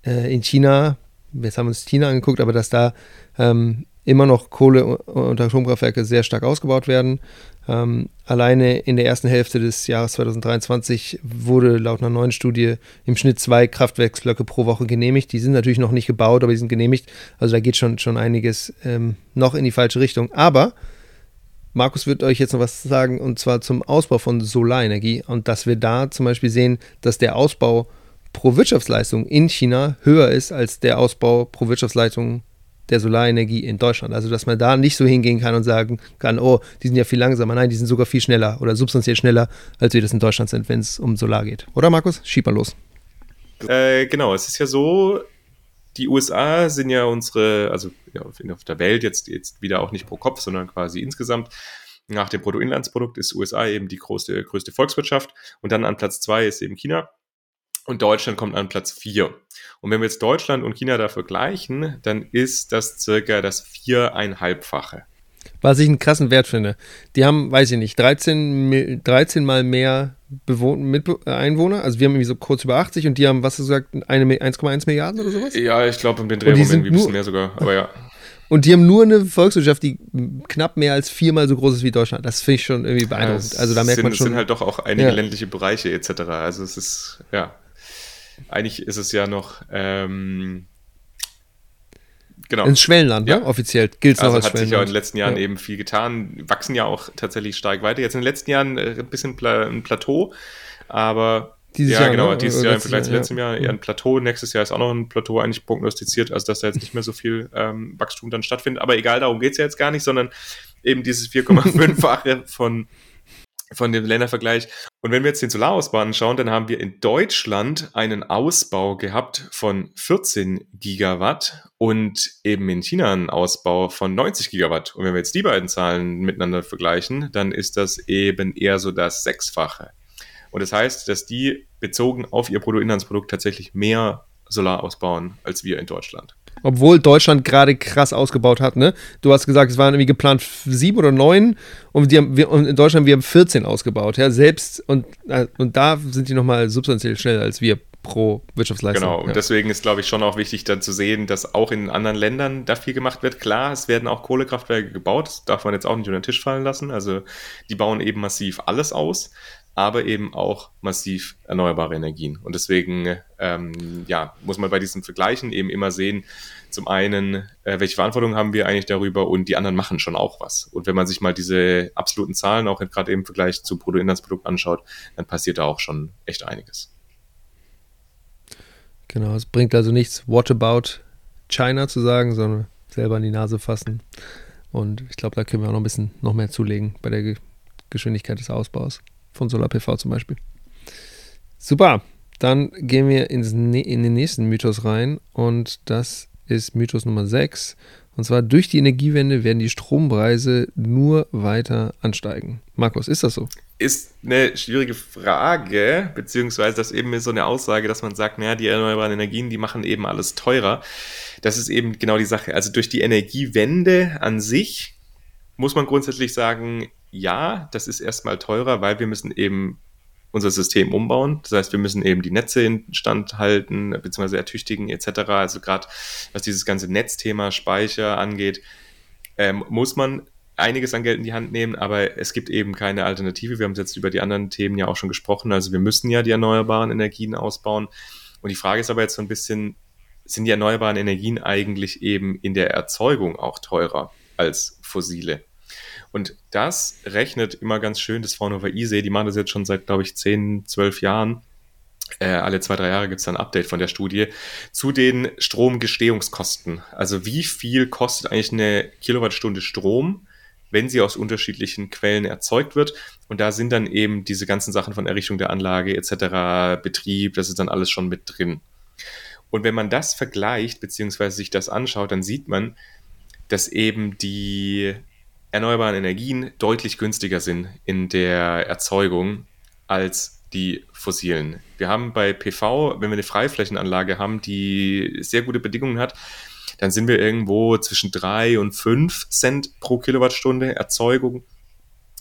äh, in China, jetzt haben wir uns China angeguckt, aber dass da ähm, immer noch Kohle- und Atomkraftwerke sehr stark ausgebaut werden. Ähm, alleine in der ersten Hälfte des Jahres 2023 wurde laut einer neuen Studie im Schnitt zwei Kraftwerksblöcke pro Woche genehmigt. Die sind natürlich noch nicht gebaut, aber die sind genehmigt. Also da geht schon, schon einiges ähm, noch in die falsche Richtung. Aber Markus wird euch jetzt noch was sagen, und zwar zum Ausbau von Solarenergie. Und dass wir da zum Beispiel sehen, dass der Ausbau pro Wirtschaftsleistung in China höher ist als der Ausbau pro Wirtschaftsleistung der Solarenergie in Deutschland. Also, dass man da nicht so hingehen kann und sagen kann, oh, die sind ja viel langsamer. Nein, die sind sogar viel schneller oder substanziell schneller, als wir das in Deutschland sind, wenn es um Solar geht. Oder, Markus? Schieb mal los. Äh, genau, es ist ja so, die USA sind ja unsere, also ja, auf der Welt jetzt, jetzt wieder auch nicht pro Kopf, sondern quasi insgesamt. Nach dem Bruttoinlandsprodukt ist USA eben die größte, größte Volkswirtschaft und dann an Platz zwei ist eben China und Deutschland kommt an Platz 4. Und wenn wir jetzt Deutschland und China da vergleichen, dann ist das circa das viereinhalbfache. Was ich einen krassen Wert finde. Die haben, weiß ich nicht, 13, 13 mal mehr Bewohn mit äh, Einwohner. Also wir haben irgendwie so kurz über 80 und die haben, was hast du gesagt, 1,1 Milliarden oder sowas? Ja, ich glaube um den Dreh irgendwie ein bisschen mehr sogar, aber ja. Und die haben nur eine Volkswirtschaft, die knapp mehr als viermal so groß ist wie Deutschland. Das finde ich schon irgendwie beeindruckend. Ja, also da merkt sind, man schon. Es sind halt doch auch einige ja. ländliche Bereiche etc. Also es ist, ja eigentlich ist es ja noch ähm, genau. Ins Schwellenland, ja. ne? offiziell gilt es also noch als hat sich ja in den letzten Jahren ja. eben viel getan, wachsen ja auch tatsächlich stark weiter. Jetzt in den letzten Jahren äh, ein bisschen Pla ein Plateau, aber dieses ja, Jahr, genau, ne? dieses Jahr im Vergleich zu letztem Jahr eher ein Plateau. Nächstes Jahr ist auch noch ein Plateau eigentlich prognostiziert, also dass da jetzt nicht mehr so viel ähm, Wachstum dann stattfindet. Aber egal, darum geht es ja jetzt gar nicht, sondern eben dieses 4,5-fache von von dem Ländervergleich. Und wenn wir jetzt den Solarausbau anschauen, dann haben wir in Deutschland einen Ausbau gehabt von 14 Gigawatt und eben in China einen Ausbau von 90 Gigawatt. Und wenn wir jetzt die beiden Zahlen miteinander vergleichen, dann ist das eben eher so das Sechsfache. Und das heißt, dass die bezogen auf ihr Bruttoinlandsprodukt tatsächlich mehr Solar ausbauen als wir in Deutschland. Obwohl Deutschland gerade krass ausgebaut hat, ne? Du hast gesagt, es waren irgendwie geplant sieben oder neun und, die haben, wir, und in Deutschland wir haben 14 ausgebaut, ja, selbst und, äh, und da sind die nochmal substanziell schneller als wir pro Wirtschaftsleistung. Genau, und ja. deswegen ist, glaube ich, schon auch wichtig, dann zu sehen, dass auch in anderen Ländern da viel gemacht wird. Klar, es werden auch Kohlekraftwerke gebaut, das darf man jetzt auch nicht unter den Tisch fallen lassen. Also die bauen eben massiv alles aus aber eben auch massiv erneuerbare Energien. Und deswegen ähm, ja, muss man bei diesen Vergleichen eben immer sehen, zum einen, äh, welche Verantwortung haben wir eigentlich darüber und die anderen machen schon auch was. Und wenn man sich mal diese absoluten Zahlen auch gerade im Vergleich zu Bruttoinlandsprodukt anschaut, dann passiert da auch schon echt einiges. Genau, es bringt also nichts, what about China zu sagen, sondern selber in die Nase fassen. Und ich glaube, da können wir auch noch ein bisschen noch mehr zulegen bei der Geschwindigkeit des Ausbaus von Solar-PV zum Beispiel. Super, dann gehen wir ins, ne-, in den nächsten Mythos rein und das ist Mythos Nummer 6. Und zwar durch die Energiewende werden die Strompreise nur weiter ansteigen. Markus, ist das so? Ist eine schwierige Frage, beziehungsweise das eben so eine Aussage, dass man sagt, naja, die erneuerbaren Energien, die machen eben alles teurer. Das ist eben genau die Sache. Also durch die Energiewende an sich muss man grundsätzlich sagen, ja, das ist erstmal teurer, weil wir müssen eben unser System umbauen. Das heißt, wir müssen eben die Netze instand halten, beziehungsweise ertüchtigen etc. Also gerade was dieses ganze Netzthema Speicher angeht, ähm, muss man einiges an Geld in die Hand nehmen, aber es gibt eben keine Alternative. Wir haben jetzt über die anderen Themen ja auch schon gesprochen. Also wir müssen ja die erneuerbaren Energien ausbauen. Und die Frage ist aber jetzt so ein bisschen, sind die erneuerbaren Energien eigentlich eben in der Erzeugung auch teurer als fossile? Und das rechnet immer ganz schön das Fraunhofer ISE, die machen das jetzt schon seit, glaube ich, 10, 12 Jahren. Äh, alle zwei, drei Jahre gibt es ein Update von der Studie zu den Stromgestehungskosten. Also wie viel kostet eigentlich eine Kilowattstunde Strom, wenn sie aus unterschiedlichen Quellen erzeugt wird. Und da sind dann eben diese ganzen Sachen von Errichtung der Anlage etc., Betrieb, das ist dann alles schon mit drin. Und wenn man das vergleicht, beziehungsweise sich das anschaut, dann sieht man, dass eben die erneuerbaren Energien deutlich günstiger sind in der Erzeugung als die fossilen. Wir haben bei PV, wenn wir eine Freiflächenanlage haben, die sehr gute Bedingungen hat, dann sind wir irgendwo zwischen 3 und 5 Cent pro Kilowattstunde Erzeugung.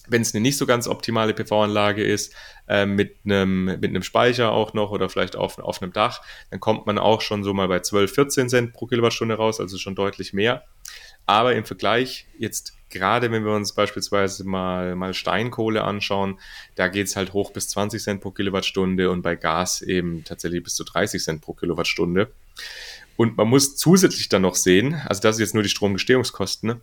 Wenn es eine nicht so ganz optimale PV-Anlage ist, äh, mit, einem, mit einem Speicher auch noch oder vielleicht auf, auf einem Dach, dann kommt man auch schon so mal bei 12, 14 Cent pro Kilowattstunde raus, also schon deutlich mehr. Aber im Vergleich jetzt gerade wenn wir uns beispielsweise mal, mal Steinkohle anschauen, da geht es halt hoch bis 20 Cent pro Kilowattstunde und bei Gas eben tatsächlich bis zu 30 Cent pro Kilowattstunde. Und man muss zusätzlich dann noch sehen, also das ist jetzt nur die Stromgestehungskosten, ne?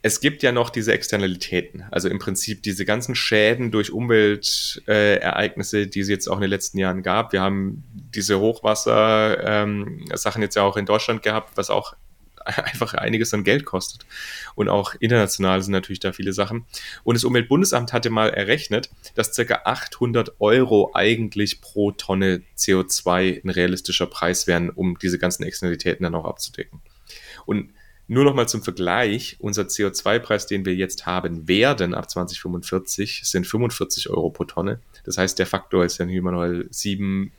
es gibt ja noch diese Externalitäten, also im Prinzip diese ganzen Schäden durch Umweltereignisse, äh, die es jetzt auch in den letzten Jahren gab. Wir haben diese Hochwasser-Sachen ähm, jetzt ja auch in Deutschland gehabt, was auch einfach einiges an Geld kostet. Und auch international sind natürlich da viele Sachen. Und das Umweltbundesamt hatte mal errechnet, dass ca. 800 Euro eigentlich pro Tonne CO2 ein realistischer Preis wären, um diese ganzen Externalitäten dann auch abzudecken. Und nur noch mal zum Vergleich, unser CO2-Preis, den wir jetzt haben werden ab 2045, sind 45 Euro pro Tonne. Das heißt, der Faktor ist ja immer noch sieben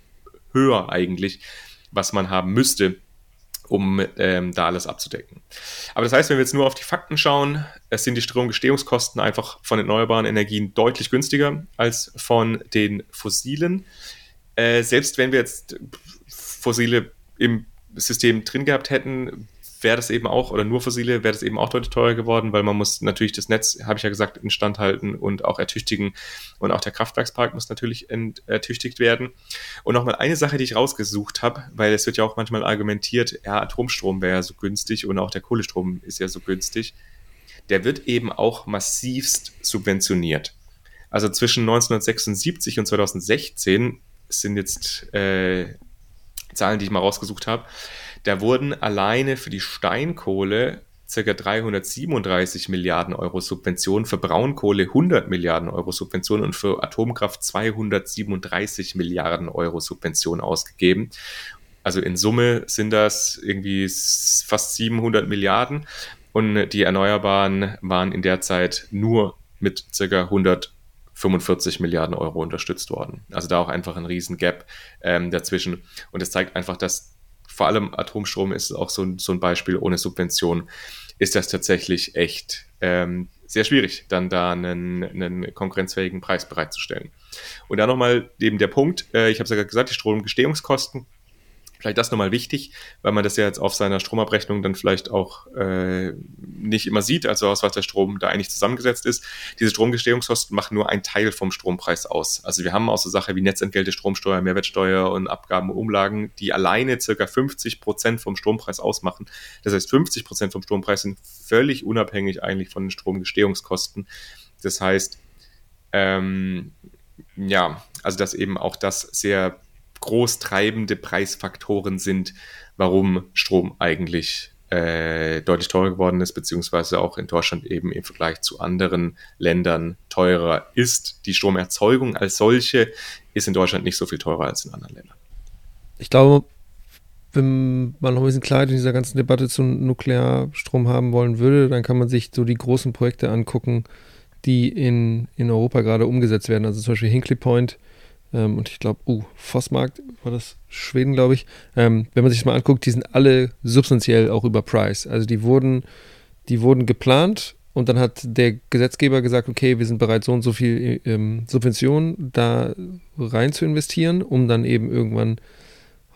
höher eigentlich, was man haben müsste, um ähm, da alles abzudecken. Aber das heißt, wenn wir jetzt nur auf die Fakten schauen, es sind die Stromgestehungskosten einfach von erneuerbaren Energien deutlich günstiger als von den fossilen. Äh, selbst wenn wir jetzt fossile im System drin gehabt hätten, wäre das eben auch, oder nur fossile, wäre das eben auch deutlich teurer geworden, weil man muss natürlich das Netz, habe ich ja gesagt, instand halten und auch ertüchtigen. Und auch der Kraftwerkspark muss natürlich ertüchtigt werden. Und nochmal eine Sache, die ich rausgesucht habe, weil es wird ja auch manchmal argumentiert, ja, Atomstrom wäre ja so günstig und auch der Kohlestrom ist ja so günstig. Der wird eben auch massivst subventioniert. Also zwischen 1976 und 2016 sind jetzt äh, Zahlen, die ich mal rausgesucht habe, da wurden alleine für die Steinkohle ca. 337 Milliarden Euro Subventionen, für Braunkohle 100 Milliarden Euro Subventionen und für Atomkraft 237 Milliarden Euro Subventionen ausgegeben. Also in Summe sind das irgendwie fast 700 Milliarden und die Erneuerbaren waren in der Zeit nur mit ca. 145 Milliarden Euro unterstützt worden. Also da auch einfach ein riesen Gap ähm, dazwischen. Und es zeigt einfach, dass vor allem Atomstrom ist auch so, so ein Beispiel, ohne Subvention ist das tatsächlich echt ähm, sehr schwierig, dann da einen, einen konkurrenzfähigen Preis bereitzustellen. Und dann nochmal eben der Punkt, äh, ich habe es ja gerade gesagt, die Stromgestehungskosten Vielleicht das nochmal wichtig, weil man das ja jetzt auf seiner Stromabrechnung dann vielleicht auch äh, nicht immer sieht, also aus was der Strom da eigentlich zusammengesetzt ist. Diese Stromgestehungskosten machen nur einen Teil vom Strompreis aus. Also wir haben auch so Sachen wie Netzentgelte, Stromsteuer, Mehrwertsteuer und Abgaben Umlagen, die alleine circa 50 Prozent vom Strompreis ausmachen. Das heißt, 50 Prozent vom Strompreis sind völlig unabhängig eigentlich von den Stromgestehungskosten. Das heißt, ähm, ja, also dass eben auch das sehr großtreibende Preisfaktoren sind, warum Strom eigentlich äh, deutlich teurer geworden ist, beziehungsweise auch in Deutschland eben im Vergleich zu anderen Ländern teurer ist. Die Stromerzeugung als solche ist in Deutschland nicht so viel teurer als in anderen Ländern. Ich glaube, wenn man noch ein bisschen Klarheit in dieser ganzen Debatte zum Nuklearstrom haben wollen würde, dann kann man sich so die großen Projekte angucken, die in, in Europa gerade umgesetzt werden. Also zum Beispiel Hinkley Point ähm, und ich glaube, uh, Vossmarkt war das Schweden, glaube ich. Ähm, wenn man sich das mal anguckt, die sind alle substanziell auch über Price. Also die wurden, die wurden geplant und dann hat der Gesetzgeber gesagt, okay, wir sind bereit, so und so viel ähm, Subventionen da rein zu investieren, um dann eben irgendwann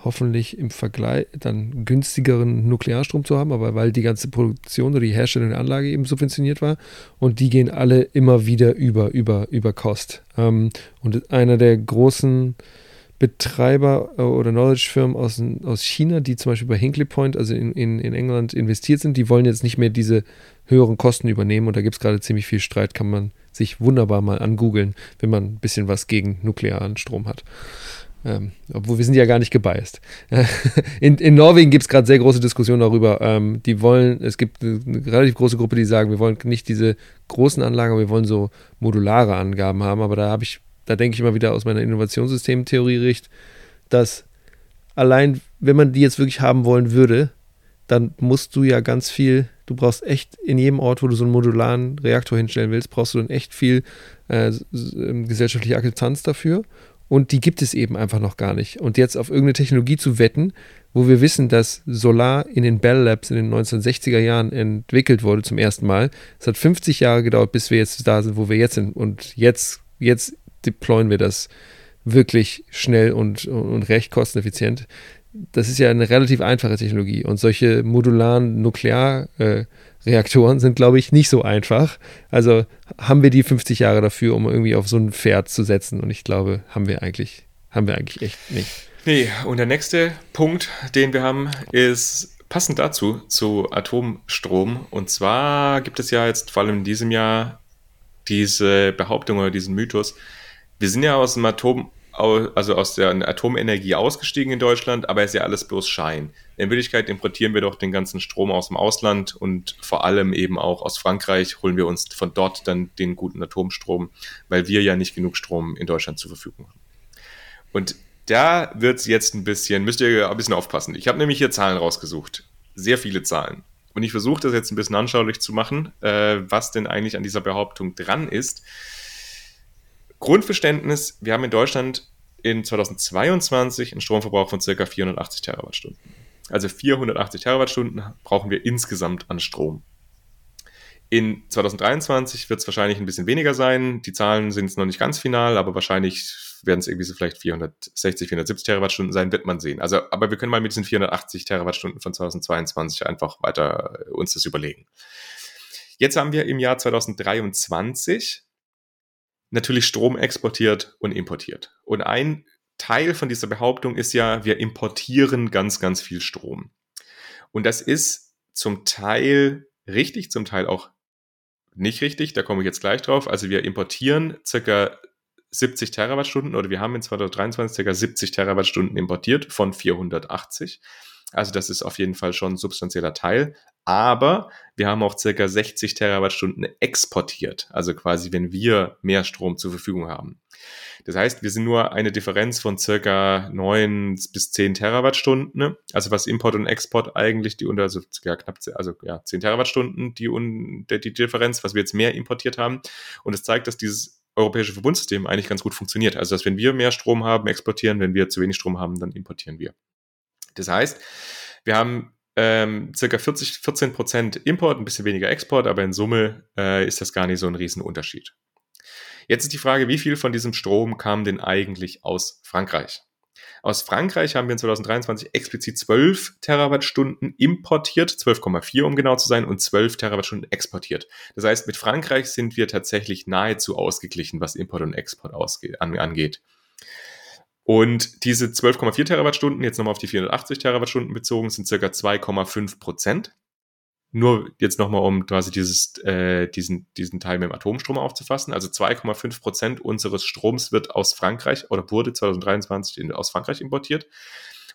hoffentlich im Vergleich dann günstigeren Nuklearstrom zu haben, aber weil die ganze Produktion oder die Herstellung der Anlage eben subventioniert war und die gehen alle immer wieder über, über, über Cost. Ähm, und einer der großen Betreiber äh, oder Knowledge-Firmen aus, aus China, die zum Beispiel bei Hinkley Point, also in, in, in England investiert sind, die wollen jetzt nicht mehr diese höheren Kosten übernehmen und da gibt es gerade ziemlich viel Streit, kann man sich wunderbar mal angoogeln, wenn man ein bisschen was gegen nuklearen Strom hat. Ähm, obwohl wir sind ja gar nicht gebiased. in, in Norwegen gibt es gerade sehr große Diskussionen darüber. Ähm, die wollen, es gibt eine, relativ große Gruppe, die sagen, wir wollen nicht diese großen Anlagen, wir wollen so modulare Angaben haben. Aber da habe ich, da denke ich immer wieder aus meiner Innovationssystem-Theorie-Richt, dass allein, wenn man die jetzt wirklich haben wollen würde, dann musst du ja ganz viel, du brauchst echt in jedem Ort, wo du so einen modularen Reaktor hinstellen willst, brauchst du dann echt viel äh, ähm, gesellschaftliche Akzeptanz dafür. Und die gibt es eben einfach noch gar nicht. Und jetzt auf irgendeine Technologie zu wetten, wo wir wissen, dass Solar in den Bell Labs in den 1960er Jahren entwickelt wurde zum ersten Mal. Es hat 50 Jahre gedauert, bis wir jetzt da sind, wo wir jetzt sind. Und jetzt, jetzt deployen wir das wirklich schnell und, und recht kosteneffizient das ist ja eine relativ einfache Technologie und solche modularen Nuklearreaktoren äh, sind, glaube ich, nicht so einfach. Also haben wir die 50 Jahre dafür, um irgendwie auf so ein Pferd zu setzen und ich glaube, haben wir eigentlich, haben wir eigentlich echt nicht. Nee, und der nächste Punkt, den wir haben, ist passend dazu, zu Atomstrom. Und zwar gibt es ja jetzt vor allem in diesem Jahr diese Behauptung oder diesen Mythos, wir sind ja aus dem Atom also aus der Atomenergie ausgestiegen in Deutschland, aber ist ja alles bloß Schein. In Wirklichkeit importieren wir doch den ganzen Strom aus dem Ausland und vor allem eben auch aus Frankreich holen wir uns von dort dann den guten Atomstrom, weil wir ja nicht genug Strom in Deutschland zur Verfügung haben. Und da wird es jetzt ein bisschen, müsst ihr ein bisschen aufpassen. Ich habe nämlich hier Zahlen rausgesucht. Sehr viele Zahlen. Und ich versuche das jetzt ein bisschen anschaulich zu machen, äh, was denn eigentlich an dieser Behauptung dran ist. Grundverständnis, wir haben in Deutschland in 2022 einen Stromverbrauch von ca. 480 Terawattstunden. Also 480 Terawattstunden brauchen wir insgesamt an Strom. In 2023 wird es wahrscheinlich ein bisschen weniger sein. Die Zahlen sind jetzt noch nicht ganz final, aber wahrscheinlich werden es irgendwie so vielleicht 460, 470 Terawattstunden sein, wird man sehen. Also, aber wir können mal mit diesen 480 Terawattstunden von 2022 einfach weiter uns das überlegen. Jetzt haben wir im Jahr 2023 natürlich Strom exportiert und importiert. Und ein Teil von dieser Behauptung ist ja, wir importieren ganz, ganz viel Strom. Und das ist zum Teil richtig, zum Teil auch nicht richtig. Da komme ich jetzt gleich drauf. Also wir importieren circa 70 Terawattstunden oder wir haben in 2023 circa 70 Terawattstunden importiert von 480. Also das ist auf jeden Fall schon ein substanzieller Teil. Aber wir haben auch circa 60 Terawattstunden exportiert. Also quasi, wenn wir mehr Strom zur Verfügung haben. Das heißt, wir sind nur eine Differenz von circa 9 bis 10 Terawattstunden. Ne? Also was Import und Export eigentlich die unter, also ja, knapp, also ja, 10 Terawattstunden die, die, die Differenz, was wir jetzt mehr importiert haben. Und es zeigt, dass dieses europäische Verbundsystem eigentlich ganz gut funktioniert. Also dass wenn wir mehr Strom haben, exportieren, wenn wir zu wenig Strom haben, dann importieren wir. Das heißt, wir haben ähm, circa 40, 14 Prozent Import, ein bisschen weniger Export, aber in Summe äh, ist das gar nicht so ein Riesenunterschied. Jetzt ist die Frage, wie viel von diesem Strom kam denn eigentlich aus Frankreich? Aus Frankreich haben wir in 2023 explizit 12 Terawattstunden importiert, 12,4 um genau zu sein, und 12 Terawattstunden exportiert. Das heißt, mit Frankreich sind wir tatsächlich nahezu ausgeglichen, was Import und Export angeht. Und diese 12,4 Terawattstunden, jetzt nochmal auf die 480 Terawattstunden bezogen, sind circa 2,5 Prozent. Nur jetzt nochmal, um quasi dieses, äh, diesen, diesen Teil mit dem Atomstrom aufzufassen. Also 2,5 Prozent unseres Stroms wird aus Frankreich oder wurde 2023 in, aus Frankreich importiert.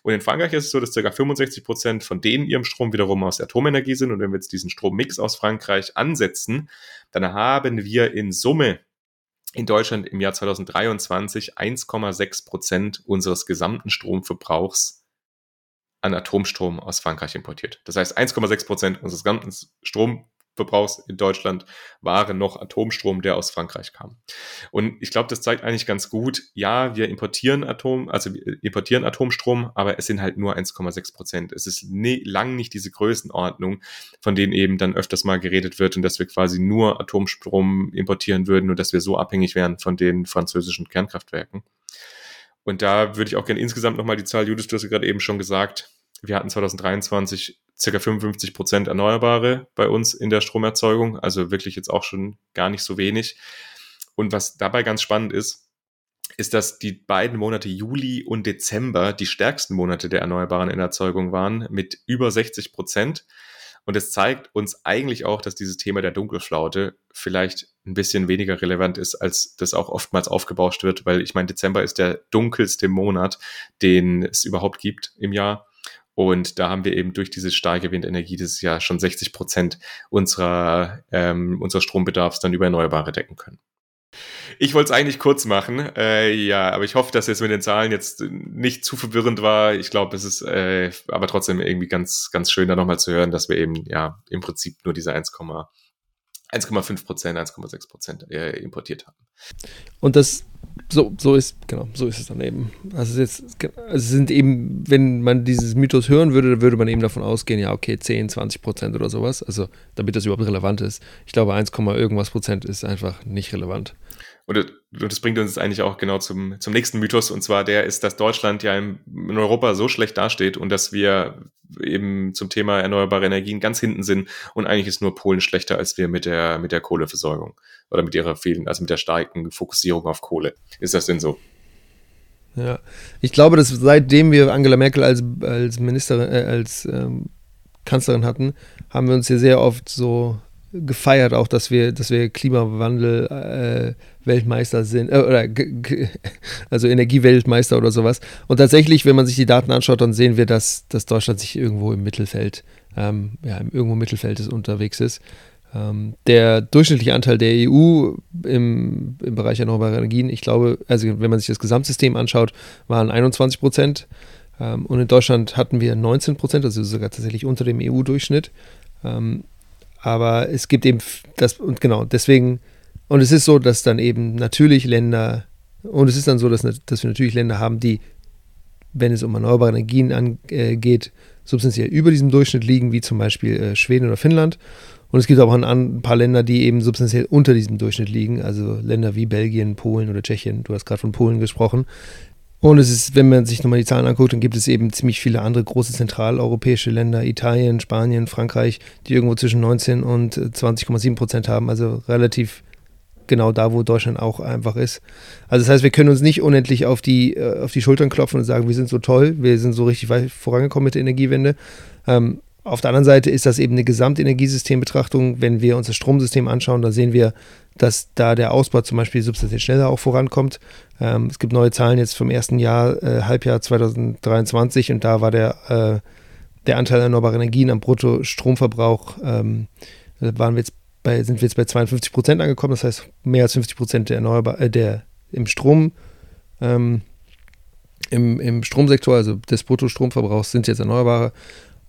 Und in Frankreich ist es so, dass ca. 65 Prozent von denen ihrem Strom wiederum aus Atomenergie sind. Und wenn wir jetzt diesen Strommix aus Frankreich ansetzen, dann haben wir in Summe in Deutschland im Jahr 2023 1,6 Prozent unseres gesamten Stromverbrauchs an Atomstrom aus Frankreich importiert. Das heißt, 1,6 Prozent unseres gesamten Strom Verbrauchs in Deutschland waren noch Atomstrom, der aus Frankreich kam. Und ich glaube, das zeigt eigentlich ganz gut, ja, wir importieren Atom, also importieren Atomstrom, aber es sind halt nur 1,6 Prozent. Es ist nie, lang nicht diese Größenordnung, von denen eben dann öfters mal geredet wird und dass wir quasi nur Atomstrom importieren würden und dass wir so abhängig wären von den französischen Kernkraftwerken. Und da würde ich auch gerne insgesamt nochmal die Zahl, Judith, du hast gerade eben schon gesagt, wir hatten 2023 circa 55 Prozent Erneuerbare bei uns in der Stromerzeugung, also wirklich jetzt auch schon gar nicht so wenig. Und was dabei ganz spannend ist, ist, dass die beiden Monate Juli und Dezember die stärksten Monate der erneuerbaren Erzeugung waren mit über 60 Prozent. Und es zeigt uns eigentlich auch, dass dieses Thema der Dunkelflaute vielleicht ein bisschen weniger relevant ist, als das auch oftmals aufgebauscht wird, weil ich meine, Dezember ist der dunkelste Monat, den es überhaupt gibt im Jahr. Und da haben wir eben durch diese starke Windenergie dieses Jahr schon 60 Prozent unserer, ähm, unseres Strombedarfs dann über Erneuerbare decken können. Ich wollte es eigentlich kurz machen, äh, ja, aber ich hoffe, dass es mit den Zahlen jetzt nicht zu verwirrend war. Ich glaube, es ist äh, aber trotzdem irgendwie ganz, ganz schön, da nochmal zu hören, dass wir eben ja im Prinzip nur diese 1,5 Prozent, 1,6 Prozent äh, importiert haben. Und das so, so ist, genau, so ist es dann eben. Also es, jetzt, also es sind eben, wenn man dieses Mythos hören würde, dann würde man eben davon ausgehen, ja, okay, 10, 20 Prozent oder sowas. Also damit das überhaupt relevant ist. Ich glaube, 1, irgendwas Prozent ist einfach nicht relevant. Und das bringt uns eigentlich auch genau zum, zum nächsten Mythos, und zwar der ist, dass Deutschland ja in Europa so schlecht dasteht und dass wir eben zum Thema erneuerbare Energien ganz hinten sind und eigentlich ist nur Polen schlechter als wir mit der, mit der Kohleversorgung oder mit ihrer vielen, also mit der starken Fokussierung auf Kohle. Ist das denn so? Ja, ich glaube, dass seitdem wir Angela Merkel als, als Ministerin, äh, als ähm, Kanzlerin hatten, haben wir uns hier sehr oft so gefeiert, auch dass wir, dass wir Klimawandel äh, Weltmeister sind, äh, oder also Energieweltmeister oder sowas. Und tatsächlich, wenn man sich die Daten anschaut, dann sehen wir, dass, dass Deutschland sich irgendwo im Mittelfeld, ähm, ja, irgendwo im Mittelfeld ist, unterwegs ist. Ähm, der durchschnittliche Anteil der EU im, im Bereich erneuerbarer Energien, ich glaube, also wenn man sich das Gesamtsystem anschaut, waren 21 Prozent. Ähm, und in Deutschland hatten wir 19 Prozent, also sogar tatsächlich unter dem EU-Durchschnitt. Aber es gibt eben das, und genau, deswegen, und es ist so, dass dann eben natürlich Länder, und es ist dann so, dass, dass wir natürlich Länder haben, die, wenn es um erneuerbare Energien angeht, äh, substanziell über diesem Durchschnitt liegen, wie zum Beispiel äh, Schweden oder Finnland. Und es gibt auch ein, ein, paar Länder, die eben substanziell unter diesem Durchschnitt liegen, also Länder wie Belgien, Polen oder Tschechien. Du hast gerade von Polen gesprochen, und es ist, wenn man sich nochmal die Zahlen anguckt, dann gibt es eben ziemlich viele andere große zentraleuropäische Länder, Italien, Spanien, Frankreich, die irgendwo zwischen 19 und 20,7 Prozent haben, also relativ genau da, wo Deutschland auch einfach ist. Also das heißt, wir können uns nicht unendlich auf die, äh, auf die Schultern klopfen und sagen, wir sind so toll, wir sind so richtig weit vorangekommen mit der Energiewende. Ähm, auf der anderen Seite ist das eben eine Gesamtenergiesystembetrachtung. Wenn wir uns das Stromsystem anschauen, dann sehen wir, dass da der Ausbau zum Beispiel substanziell schneller auch vorankommt. Ähm, es gibt neue Zahlen jetzt vom ersten Jahr, äh, Halbjahr 2023 und da war der, äh, der Anteil erneuerbarer Energien am Bruttostromverbrauch, ähm, waren wir jetzt bei, sind wir jetzt bei 52 Prozent angekommen, das heißt mehr als 50 Prozent der erneuerbar, äh, der im Strom, ähm, im, im Stromsektor, also des Bruttostromverbrauchs sind jetzt erneuerbare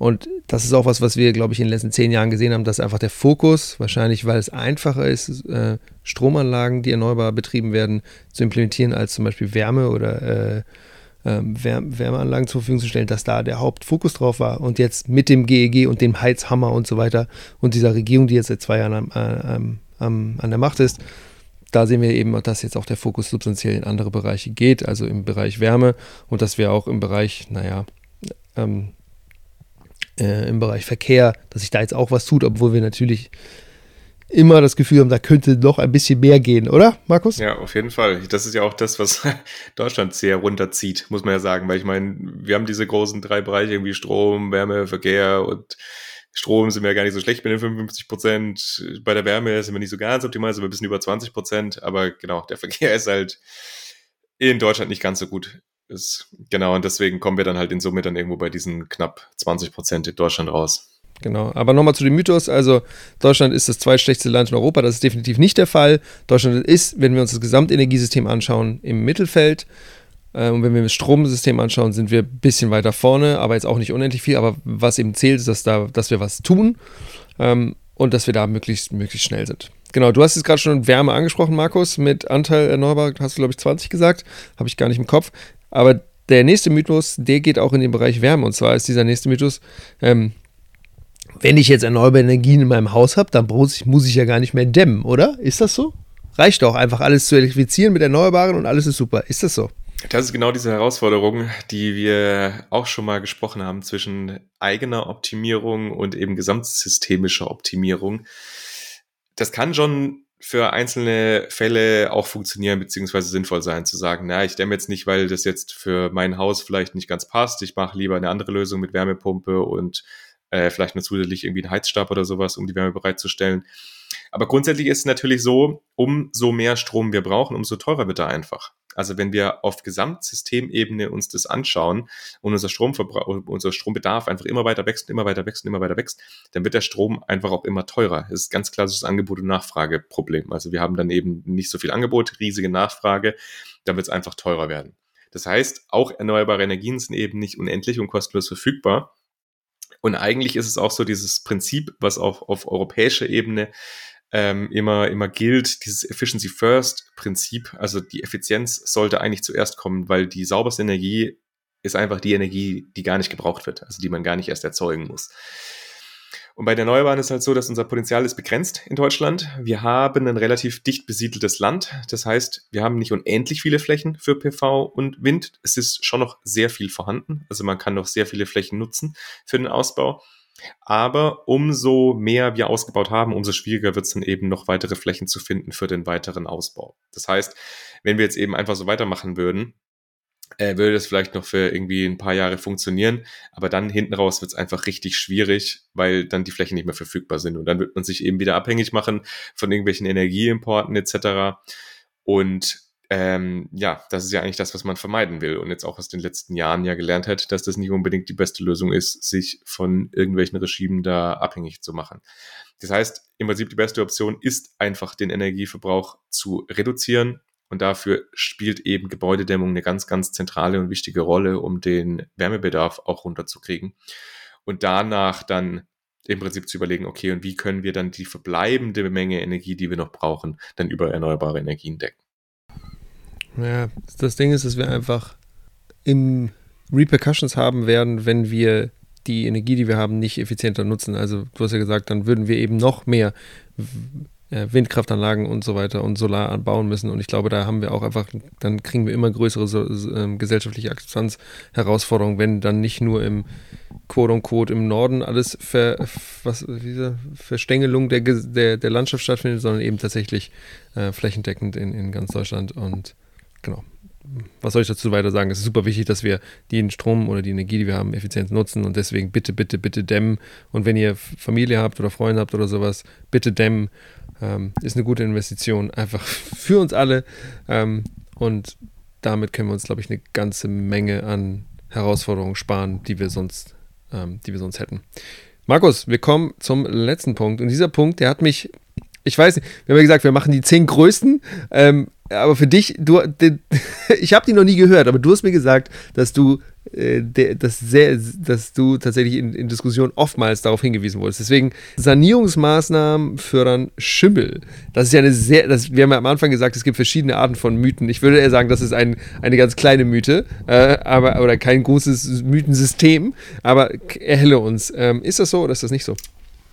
und das ist auch was, was wir, glaube ich, in den letzten zehn Jahren gesehen haben, dass einfach der Fokus, wahrscheinlich weil es einfacher ist, äh, Stromanlagen, die erneuerbar betrieben werden, zu implementieren, als zum Beispiel Wärme oder äh, ähm, Wärmeanlagen zur Verfügung zu stellen, dass da der Hauptfokus drauf war. Und jetzt mit dem GEG und dem Heizhammer und so weiter und dieser Regierung, die jetzt seit zwei Jahren am, am, am, an der Macht ist, da sehen wir eben, dass jetzt auch der Fokus substanziell in andere Bereiche geht, also im Bereich Wärme und dass wir auch im Bereich, naja, ähm, äh, im Bereich Verkehr, dass sich da jetzt auch was tut, obwohl wir natürlich immer das Gefühl haben, da könnte noch ein bisschen mehr gehen, oder, Markus? Ja, auf jeden Fall. Das ist ja auch das, was Deutschland sehr runterzieht, muss man ja sagen, weil ich meine, wir haben diese großen drei Bereiche, irgendwie Strom, Wärme, Verkehr und Strom sind wir ja gar nicht so schlecht mit den 55 Prozent. Bei der Wärme sind wir nicht so ganz optimal, sind wir ein bisschen über 20 Prozent, aber genau, der Verkehr ist halt in Deutschland nicht ganz so gut ist. Genau, und deswegen kommen wir dann halt in Summe dann irgendwo bei diesen knapp 20 Prozent in Deutschland raus. Genau, aber nochmal zu dem Mythos. Also, Deutschland ist das zweitschlechteste Land in Europa. Das ist definitiv nicht der Fall. Deutschland ist, wenn wir uns das Gesamtenergiesystem anschauen, im Mittelfeld. Ähm, und wenn wir das Stromsystem anschauen, sind wir ein bisschen weiter vorne, aber jetzt auch nicht unendlich viel. Aber was eben zählt, ist, dass, da, dass wir was tun ähm, und dass wir da möglichst, möglichst schnell sind. Genau, du hast jetzt gerade schon Wärme angesprochen, Markus, mit Anteil erneuerbar, hast du, glaube ich, 20 gesagt. Habe ich gar nicht im Kopf. Aber der nächste Mythos, der geht auch in den Bereich Wärme. Und zwar ist dieser nächste Mythos, ähm, wenn ich jetzt erneuerbare Energien in meinem Haus habe, dann ich, muss ich ja gar nicht mehr dämmen, oder? Ist das so? Reicht doch, einfach alles zu elektrifizieren mit Erneuerbaren und alles ist super. Ist das so? Das ist genau diese Herausforderung, die wir auch schon mal gesprochen haben zwischen eigener Optimierung und eben gesamtsystemischer Optimierung. Das kann schon für einzelne Fälle auch funktionieren beziehungsweise sinnvoll sein, zu sagen, na, ich dämme jetzt nicht, weil das jetzt für mein Haus vielleicht nicht ganz passt. Ich mache lieber eine andere Lösung mit Wärmepumpe und äh, vielleicht nur zusätzlich irgendwie einen Heizstab oder sowas, um die Wärme bereitzustellen. Aber grundsätzlich ist es natürlich so, umso mehr Strom wir brauchen, umso teurer wird er einfach. Also wenn wir auf Gesamtsystemebene uns das anschauen und unser Stromverbrauch, unser Strombedarf einfach immer weiter wächst, immer weiter wächst, immer weiter wächst, dann wird der Strom einfach auch immer teurer. Das ist ganz klassisches Angebot- und Nachfrageproblem. Also wir haben dann eben nicht so viel Angebot, riesige Nachfrage, dann wird es einfach teurer werden. Das heißt, auch erneuerbare Energien sind eben nicht unendlich und kostenlos verfügbar. Und eigentlich ist es auch so dieses Prinzip, was auch auf europäischer Ebene ähm, immer, immer gilt, dieses Efficiency First Prinzip. Also die Effizienz sollte eigentlich zuerst kommen, weil die sauberste Energie ist einfach die Energie, die gar nicht gebraucht wird, also die man gar nicht erst erzeugen muss. Und bei den Erneuerbaren ist halt so, dass unser Potenzial ist begrenzt in Deutschland. Wir haben ein relativ dicht besiedeltes Land. Das heißt, wir haben nicht unendlich viele Flächen für PV und Wind. Es ist schon noch sehr viel vorhanden. Also man kann noch sehr viele Flächen nutzen für den Ausbau. Aber umso mehr wir ausgebaut haben, umso schwieriger wird es dann eben noch weitere Flächen zu finden für den weiteren Ausbau. Das heißt, wenn wir jetzt eben einfach so weitermachen würden, äh, würde das vielleicht noch für irgendwie ein paar Jahre funktionieren, aber dann hinten raus wird es einfach richtig schwierig, weil dann die Flächen nicht mehr verfügbar sind und dann wird man sich eben wieder abhängig machen von irgendwelchen Energieimporten etc. Und ähm, ja, das ist ja eigentlich das, was man vermeiden will und jetzt auch aus den letzten Jahren ja gelernt hat, dass das nicht unbedingt die beste Lösung ist, sich von irgendwelchen Regimen da abhängig zu machen. Das heißt, im Prinzip die beste Option ist einfach den Energieverbrauch zu reduzieren und dafür spielt eben Gebäudedämmung eine ganz, ganz zentrale und wichtige Rolle, um den Wärmebedarf auch runterzukriegen. Und danach dann im Prinzip zu überlegen, okay, und wie können wir dann die verbleibende Menge Energie, die wir noch brauchen, dann über erneuerbare Energien decken. Ja, das Ding ist, dass wir einfach im Repercussions haben werden, wenn wir die Energie, die wir haben, nicht effizienter nutzen. Also du hast ja gesagt, dann würden wir eben noch mehr äh, Windkraftanlagen und so weiter und Solar anbauen müssen. Und ich glaube, da haben wir auch einfach, dann kriegen wir immer größere so, äh, gesellschaftliche Akzeptanzherausforderungen, wenn dann nicht nur im quote unquote im Norden alles Ver, was, diese Verstängelung der, der, der Landschaft stattfindet, sondern eben tatsächlich äh, flächendeckend in, in ganz Deutschland. Und genau, was soll ich dazu weiter sagen? Es ist super wichtig, dass wir den Strom oder die Energie, die wir haben, effizient nutzen und deswegen bitte, bitte, bitte dämmen. Und wenn ihr Familie habt oder Freunde habt oder sowas, bitte dämmen ähm, ist eine gute Investition, einfach für uns alle. Ähm, und damit können wir uns, glaube ich, eine ganze Menge an Herausforderungen sparen, die wir sonst, ähm, die wir sonst hätten. Markus, wir kommen zum letzten Punkt. Und dieser Punkt, der hat mich, ich weiß nicht, wir haben ja gesagt, wir machen die zehn größten. Ähm, aber für dich, du, ich habe die noch nie gehört, aber du hast mir gesagt, dass du, äh, dass, sehr, dass du tatsächlich in, in Diskussionen oftmals darauf hingewiesen wurdest. Deswegen Sanierungsmaßnahmen fördern Schimmel. Das ist ja eine sehr, das, wir haben ja am Anfang gesagt, es gibt verschiedene Arten von Mythen. Ich würde eher sagen, das ist ein, eine ganz kleine Mythe, äh, aber oder kein großes Mythensystem. Aber erhelle uns. Ähm, ist das so oder ist das nicht so?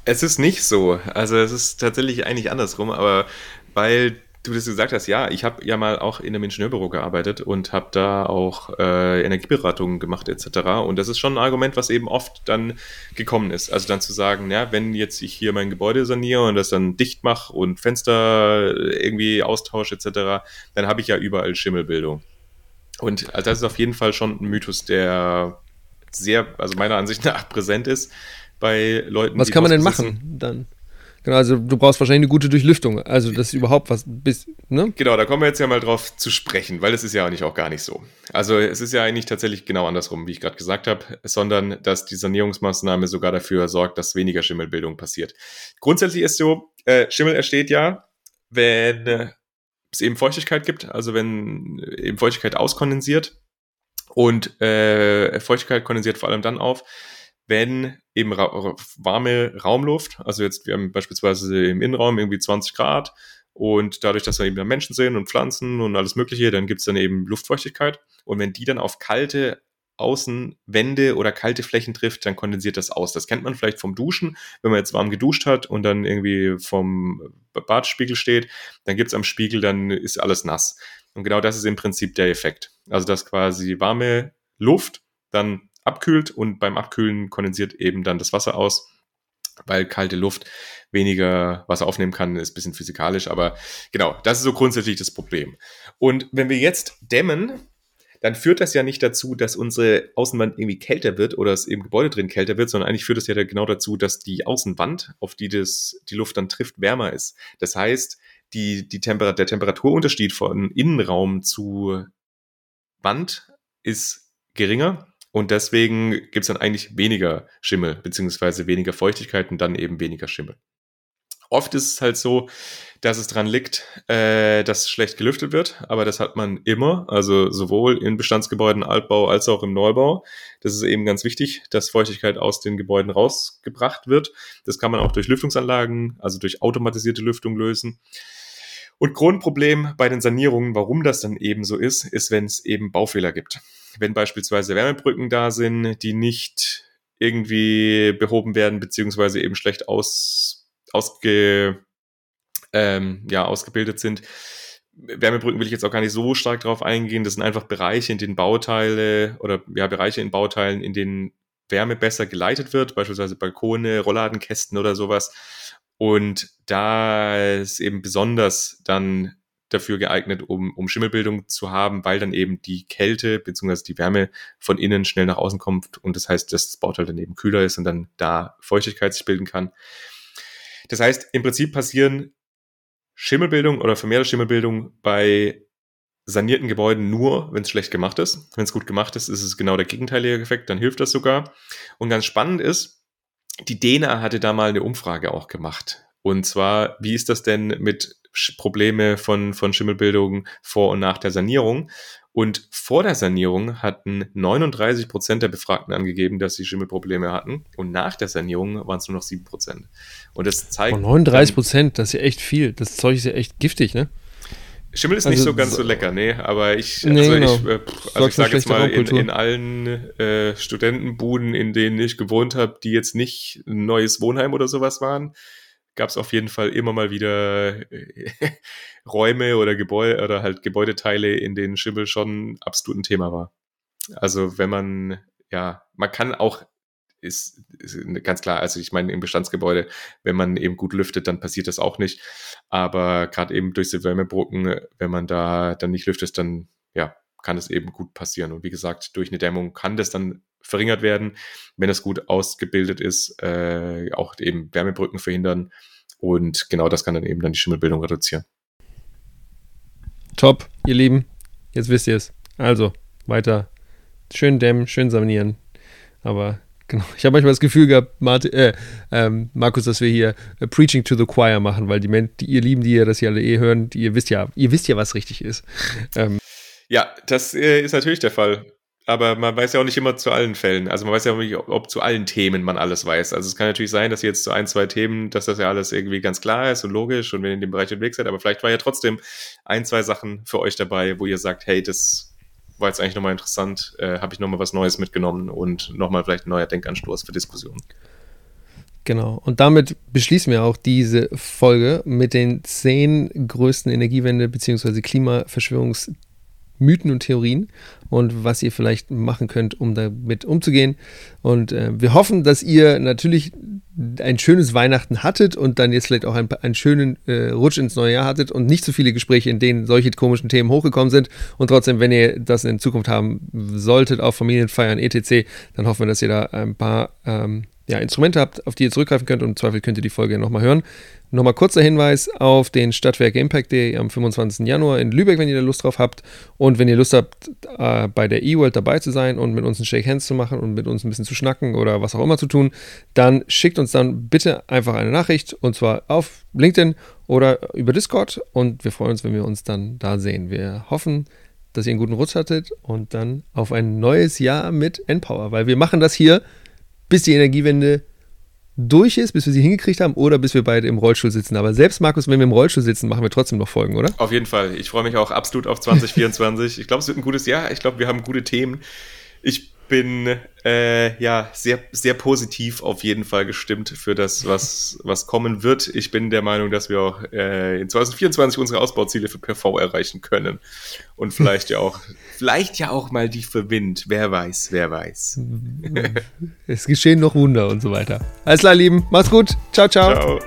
Es ist nicht so. Also es ist tatsächlich eigentlich andersrum, aber weil du das gesagt hast, ja, ich habe ja mal auch in einem Ingenieurbüro gearbeitet und habe da auch äh, Energieberatungen gemacht etc. Und das ist schon ein Argument, was eben oft dann gekommen ist. Also dann zu sagen, ja, wenn jetzt ich hier mein Gebäude saniere und das dann dicht mache und Fenster irgendwie austausche etc., dann habe ich ja überall Schimmelbildung. Und also das ist auf jeden Fall schon ein Mythos, der sehr, also meiner Ansicht nach präsent ist bei Leuten. Was kann man denn machen dann? Genau, also du brauchst wahrscheinlich eine gute Durchlüftung. Also das ist überhaupt was bis, ne? Genau, da kommen wir jetzt ja mal drauf zu sprechen, weil es ist ja eigentlich auch gar nicht so. Also es ist ja eigentlich tatsächlich genau andersrum, wie ich gerade gesagt habe, sondern dass die Sanierungsmaßnahme sogar dafür sorgt, dass weniger Schimmelbildung passiert. Grundsätzlich ist so, äh, Schimmel entsteht ja, wenn äh, es eben Feuchtigkeit gibt, also wenn eben Feuchtigkeit auskondensiert und äh, Feuchtigkeit kondensiert vor allem dann auf, wenn eben ra warme Raumluft, also jetzt wir haben beispielsweise im Innenraum irgendwie 20 Grad und dadurch, dass wir eben Menschen sind und Pflanzen und alles Mögliche, dann gibt es dann eben Luftfeuchtigkeit und wenn die dann auf kalte Außenwände oder kalte Flächen trifft, dann kondensiert das aus. Das kennt man vielleicht vom Duschen. Wenn man jetzt warm geduscht hat und dann irgendwie vom Badspiegel steht, dann gibt es am Spiegel, dann ist alles nass. Und genau das ist im Prinzip der Effekt. Also dass quasi warme Luft dann abkühlt und beim Abkühlen kondensiert eben dann das Wasser aus, weil kalte Luft weniger Wasser aufnehmen kann, ist ein bisschen physikalisch, aber genau, das ist so grundsätzlich das Problem. Und wenn wir jetzt dämmen, dann führt das ja nicht dazu, dass unsere Außenwand irgendwie kälter wird oder es im Gebäude drin kälter wird, sondern eigentlich führt das ja genau dazu, dass die Außenwand, auf die das, die Luft dann trifft, wärmer ist. Das heißt, die, die Temper der Temperaturunterschied von Innenraum zu Band ist geringer und deswegen gibt es dann eigentlich weniger Schimmel, beziehungsweise weniger Feuchtigkeit und dann eben weniger Schimmel. Oft ist es halt so, dass es dran liegt, äh, dass schlecht gelüftet wird, aber das hat man immer, also sowohl in Bestandsgebäuden, Altbau als auch im Neubau. Das ist eben ganz wichtig, dass Feuchtigkeit aus den Gebäuden rausgebracht wird. Das kann man auch durch Lüftungsanlagen, also durch automatisierte Lüftung lösen. Und Grundproblem bei den Sanierungen, warum das dann eben so ist, ist, wenn es eben Baufehler gibt. Wenn beispielsweise Wärmebrücken da sind, die nicht irgendwie behoben werden, beziehungsweise eben schlecht aus, ausge, ähm, ja, ausgebildet sind. Wärmebrücken will ich jetzt auch gar nicht so stark drauf eingehen. Das sind einfach Bereiche, in denen Bauteile oder ja, Bereiche in Bauteilen, in denen Wärme besser geleitet wird, beispielsweise Balkone, Rollladenkästen oder sowas. Und da ist eben besonders dann dafür geeignet, um, um Schimmelbildung zu haben, weil dann eben die Kälte bzw. die Wärme von innen schnell nach außen kommt und das heißt, dass das Bauteil dann eben kühler ist und dann da Feuchtigkeit sich bilden kann. Das heißt, im Prinzip passieren Schimmelbildung oder vermehrte Schimmelbildung bei sanierten Gebäuden nur, wenn es schlecht gemacht ist. Wenn es gut gemacht ist, ist es genau der gegenteilige Effekt, dann hilft das sogar. Und ganz spannend ist, die DENA hatte da mal eine Umfrage auch gemacht. Und zwar, wie ist das denn mit Probleme von, von Schimmelbildung vor und nach der Sanierung? Und vor der Sanierung hatten 39 Prozent der Befragten angegeben, dass sie Schimmelprobleme hatten. Und nach der Sanierung waren es nur noch 7 Prozent. Und das zeigt. Oh, 39 Prozent, das ist ja echt viel. Das Zeug ist ja echt giftig, ne? Schimmel ist also, nicht so ganz so lecker, nee, aber ich, nee, also genau. ich, äh, also ich sage jetzt mal, in, in allen äh, Studentenbuden, in denen ich gewohnt habe, die jetzt nicht ein neues Wohnheim oder sowas waren, gab es auf jeden Fall immer mal wieder äh, Räume oder Gebäude oder halt Gebäudeteile, in denen Schimmel schon absolut ein Thema war. Also wenn man, ja, man kann auch ist, ist ganz klar, also ich meine, im Bestandsgebäude, wenn man eben gut lüftet, dann passiert das auch nicht. Aber gerade eben durch die Wärmebrocken, wenn man da dann nicht lüftet, dann ja, kann es eben gut passieren. Und wie gesagt, durch eine Dämmung kann das dann verringert werden, wenn es gut ausgebildet ist, äh, auch eben Wärmebrücken verhindern. Und genau das kann dann eben dann die Schimmelbildung reduzieren. Top, ihr Lieben. Jetzt wisst ihr es. Also, weiter. Schön dämmen, schön sanieren. Aber Genau. Ich habe manchmal das Gefühl gehabt, Martin, äh, ähm, Markus, dass wir hier äh, Preaching to the Choir machen, weil die Menschen, die ihr lieben, die ihr das hier alle eh hören, die, ihr wisst ja, ihr wisst ja, was richtig ist. Ähm. Ja, das äh, ist natürlich der Fall. Aber man weiß ja auch nicht immer zu allen Fällen. Also man weiß ja auch nicht, ob, ob, zu allen Themen man alles weiß. Also es kann natürlich sein, dass jetzt zu ein, zwei Themen, dass das ja alles irgendwie ganz klar ist und logisch und wenn ihr in dem Bereich unterwegs seid, aber vielleicht war ja trotzdem ein, zwei Sachen für euch dabei, wo ihr sagt, hey, das war jetzt eigentlich nochmal interessant, äh, habe ich nochmal was Neues mitgenommen und nochmal vielleicht ein neuer Denkanstoß für Diskussionen. Genau. Und damit beschließen wir auch diese Folge mit den zehn größten Energiewende- bzw. Klimaverschwörungs- Mythen und Theorien und was ihr vielleicht machen könnt, um damit umzugehen. Und äh, wir hoffen, dass ihr natürlich ein schönes Weihnachten hattet und dann jetzt vielleicht auch ein, einen schönen äh, Rutsch ins neue Jahr hattet und nicht so viele Gespräche, in denen solche komischen Themen hochgekommen sind. Und trotzdem, wenn ihr das in Zukunft haben solltet, auf Familienfeiern etc., dann hoffen wir, dass ihr da ein paar ähm, ja, Instrumente habt, auf die ihr zurückgreifen könnt und im Zweifel könnt ihr die Folge nochmal hören. Nochmal kurzer Hinweis auf den Stadtwerke Impact Day am 25. Januar in Lübeck, wenn ihr da Lust drauf habt. Und wenn ihr Lust habt, äh, bei der E-World dabei zu sein und mit uns ein Shake Hands zu machen und mit uns ein bisschen zu schnacken oder was auch immer zu tun, dann schickt uns dann bitte einfach eine Nachricht und zwar auf LinkedIn oder über Discord und wir freuen uns, wenn wir uns dann da sehen. Wir hoffen, dass ihr einen guten Rutsch hattet und dann auf ein neues Jahr mit Empower, weil wir machen das hier, bis die Energiewende durch ist, bis wir sie hingekriegt haben oder bis wir beide im Rollstuhl sitzen. Aber selbst, Markus, wenn wir im Rollstuhl sitzen, machen wir trotzdem noch Folgen, oder? Auf jeden Fall. Ich freue mich auch absolut auf 2024. ich glaube, es wird ein gutes Jahr. Ich glaube, wir haben gute Themen. Ich bin äh, ja sehr, sehr positiv auf jeden Fall gestimmt für das, was, was kommen wird. Ich bin der Meinung, dass wir auch äh, in 2024 unsere Ausbauziele für PV erreichen können. Und vielleicht ja auch, vielleicht ja auch mal die für Wind. Wer weiß, wer weiß. es geschehen noch Wunder und so weiter. Alles klar, Lieben. Macht's gut. Ciao, ciao. Ciao.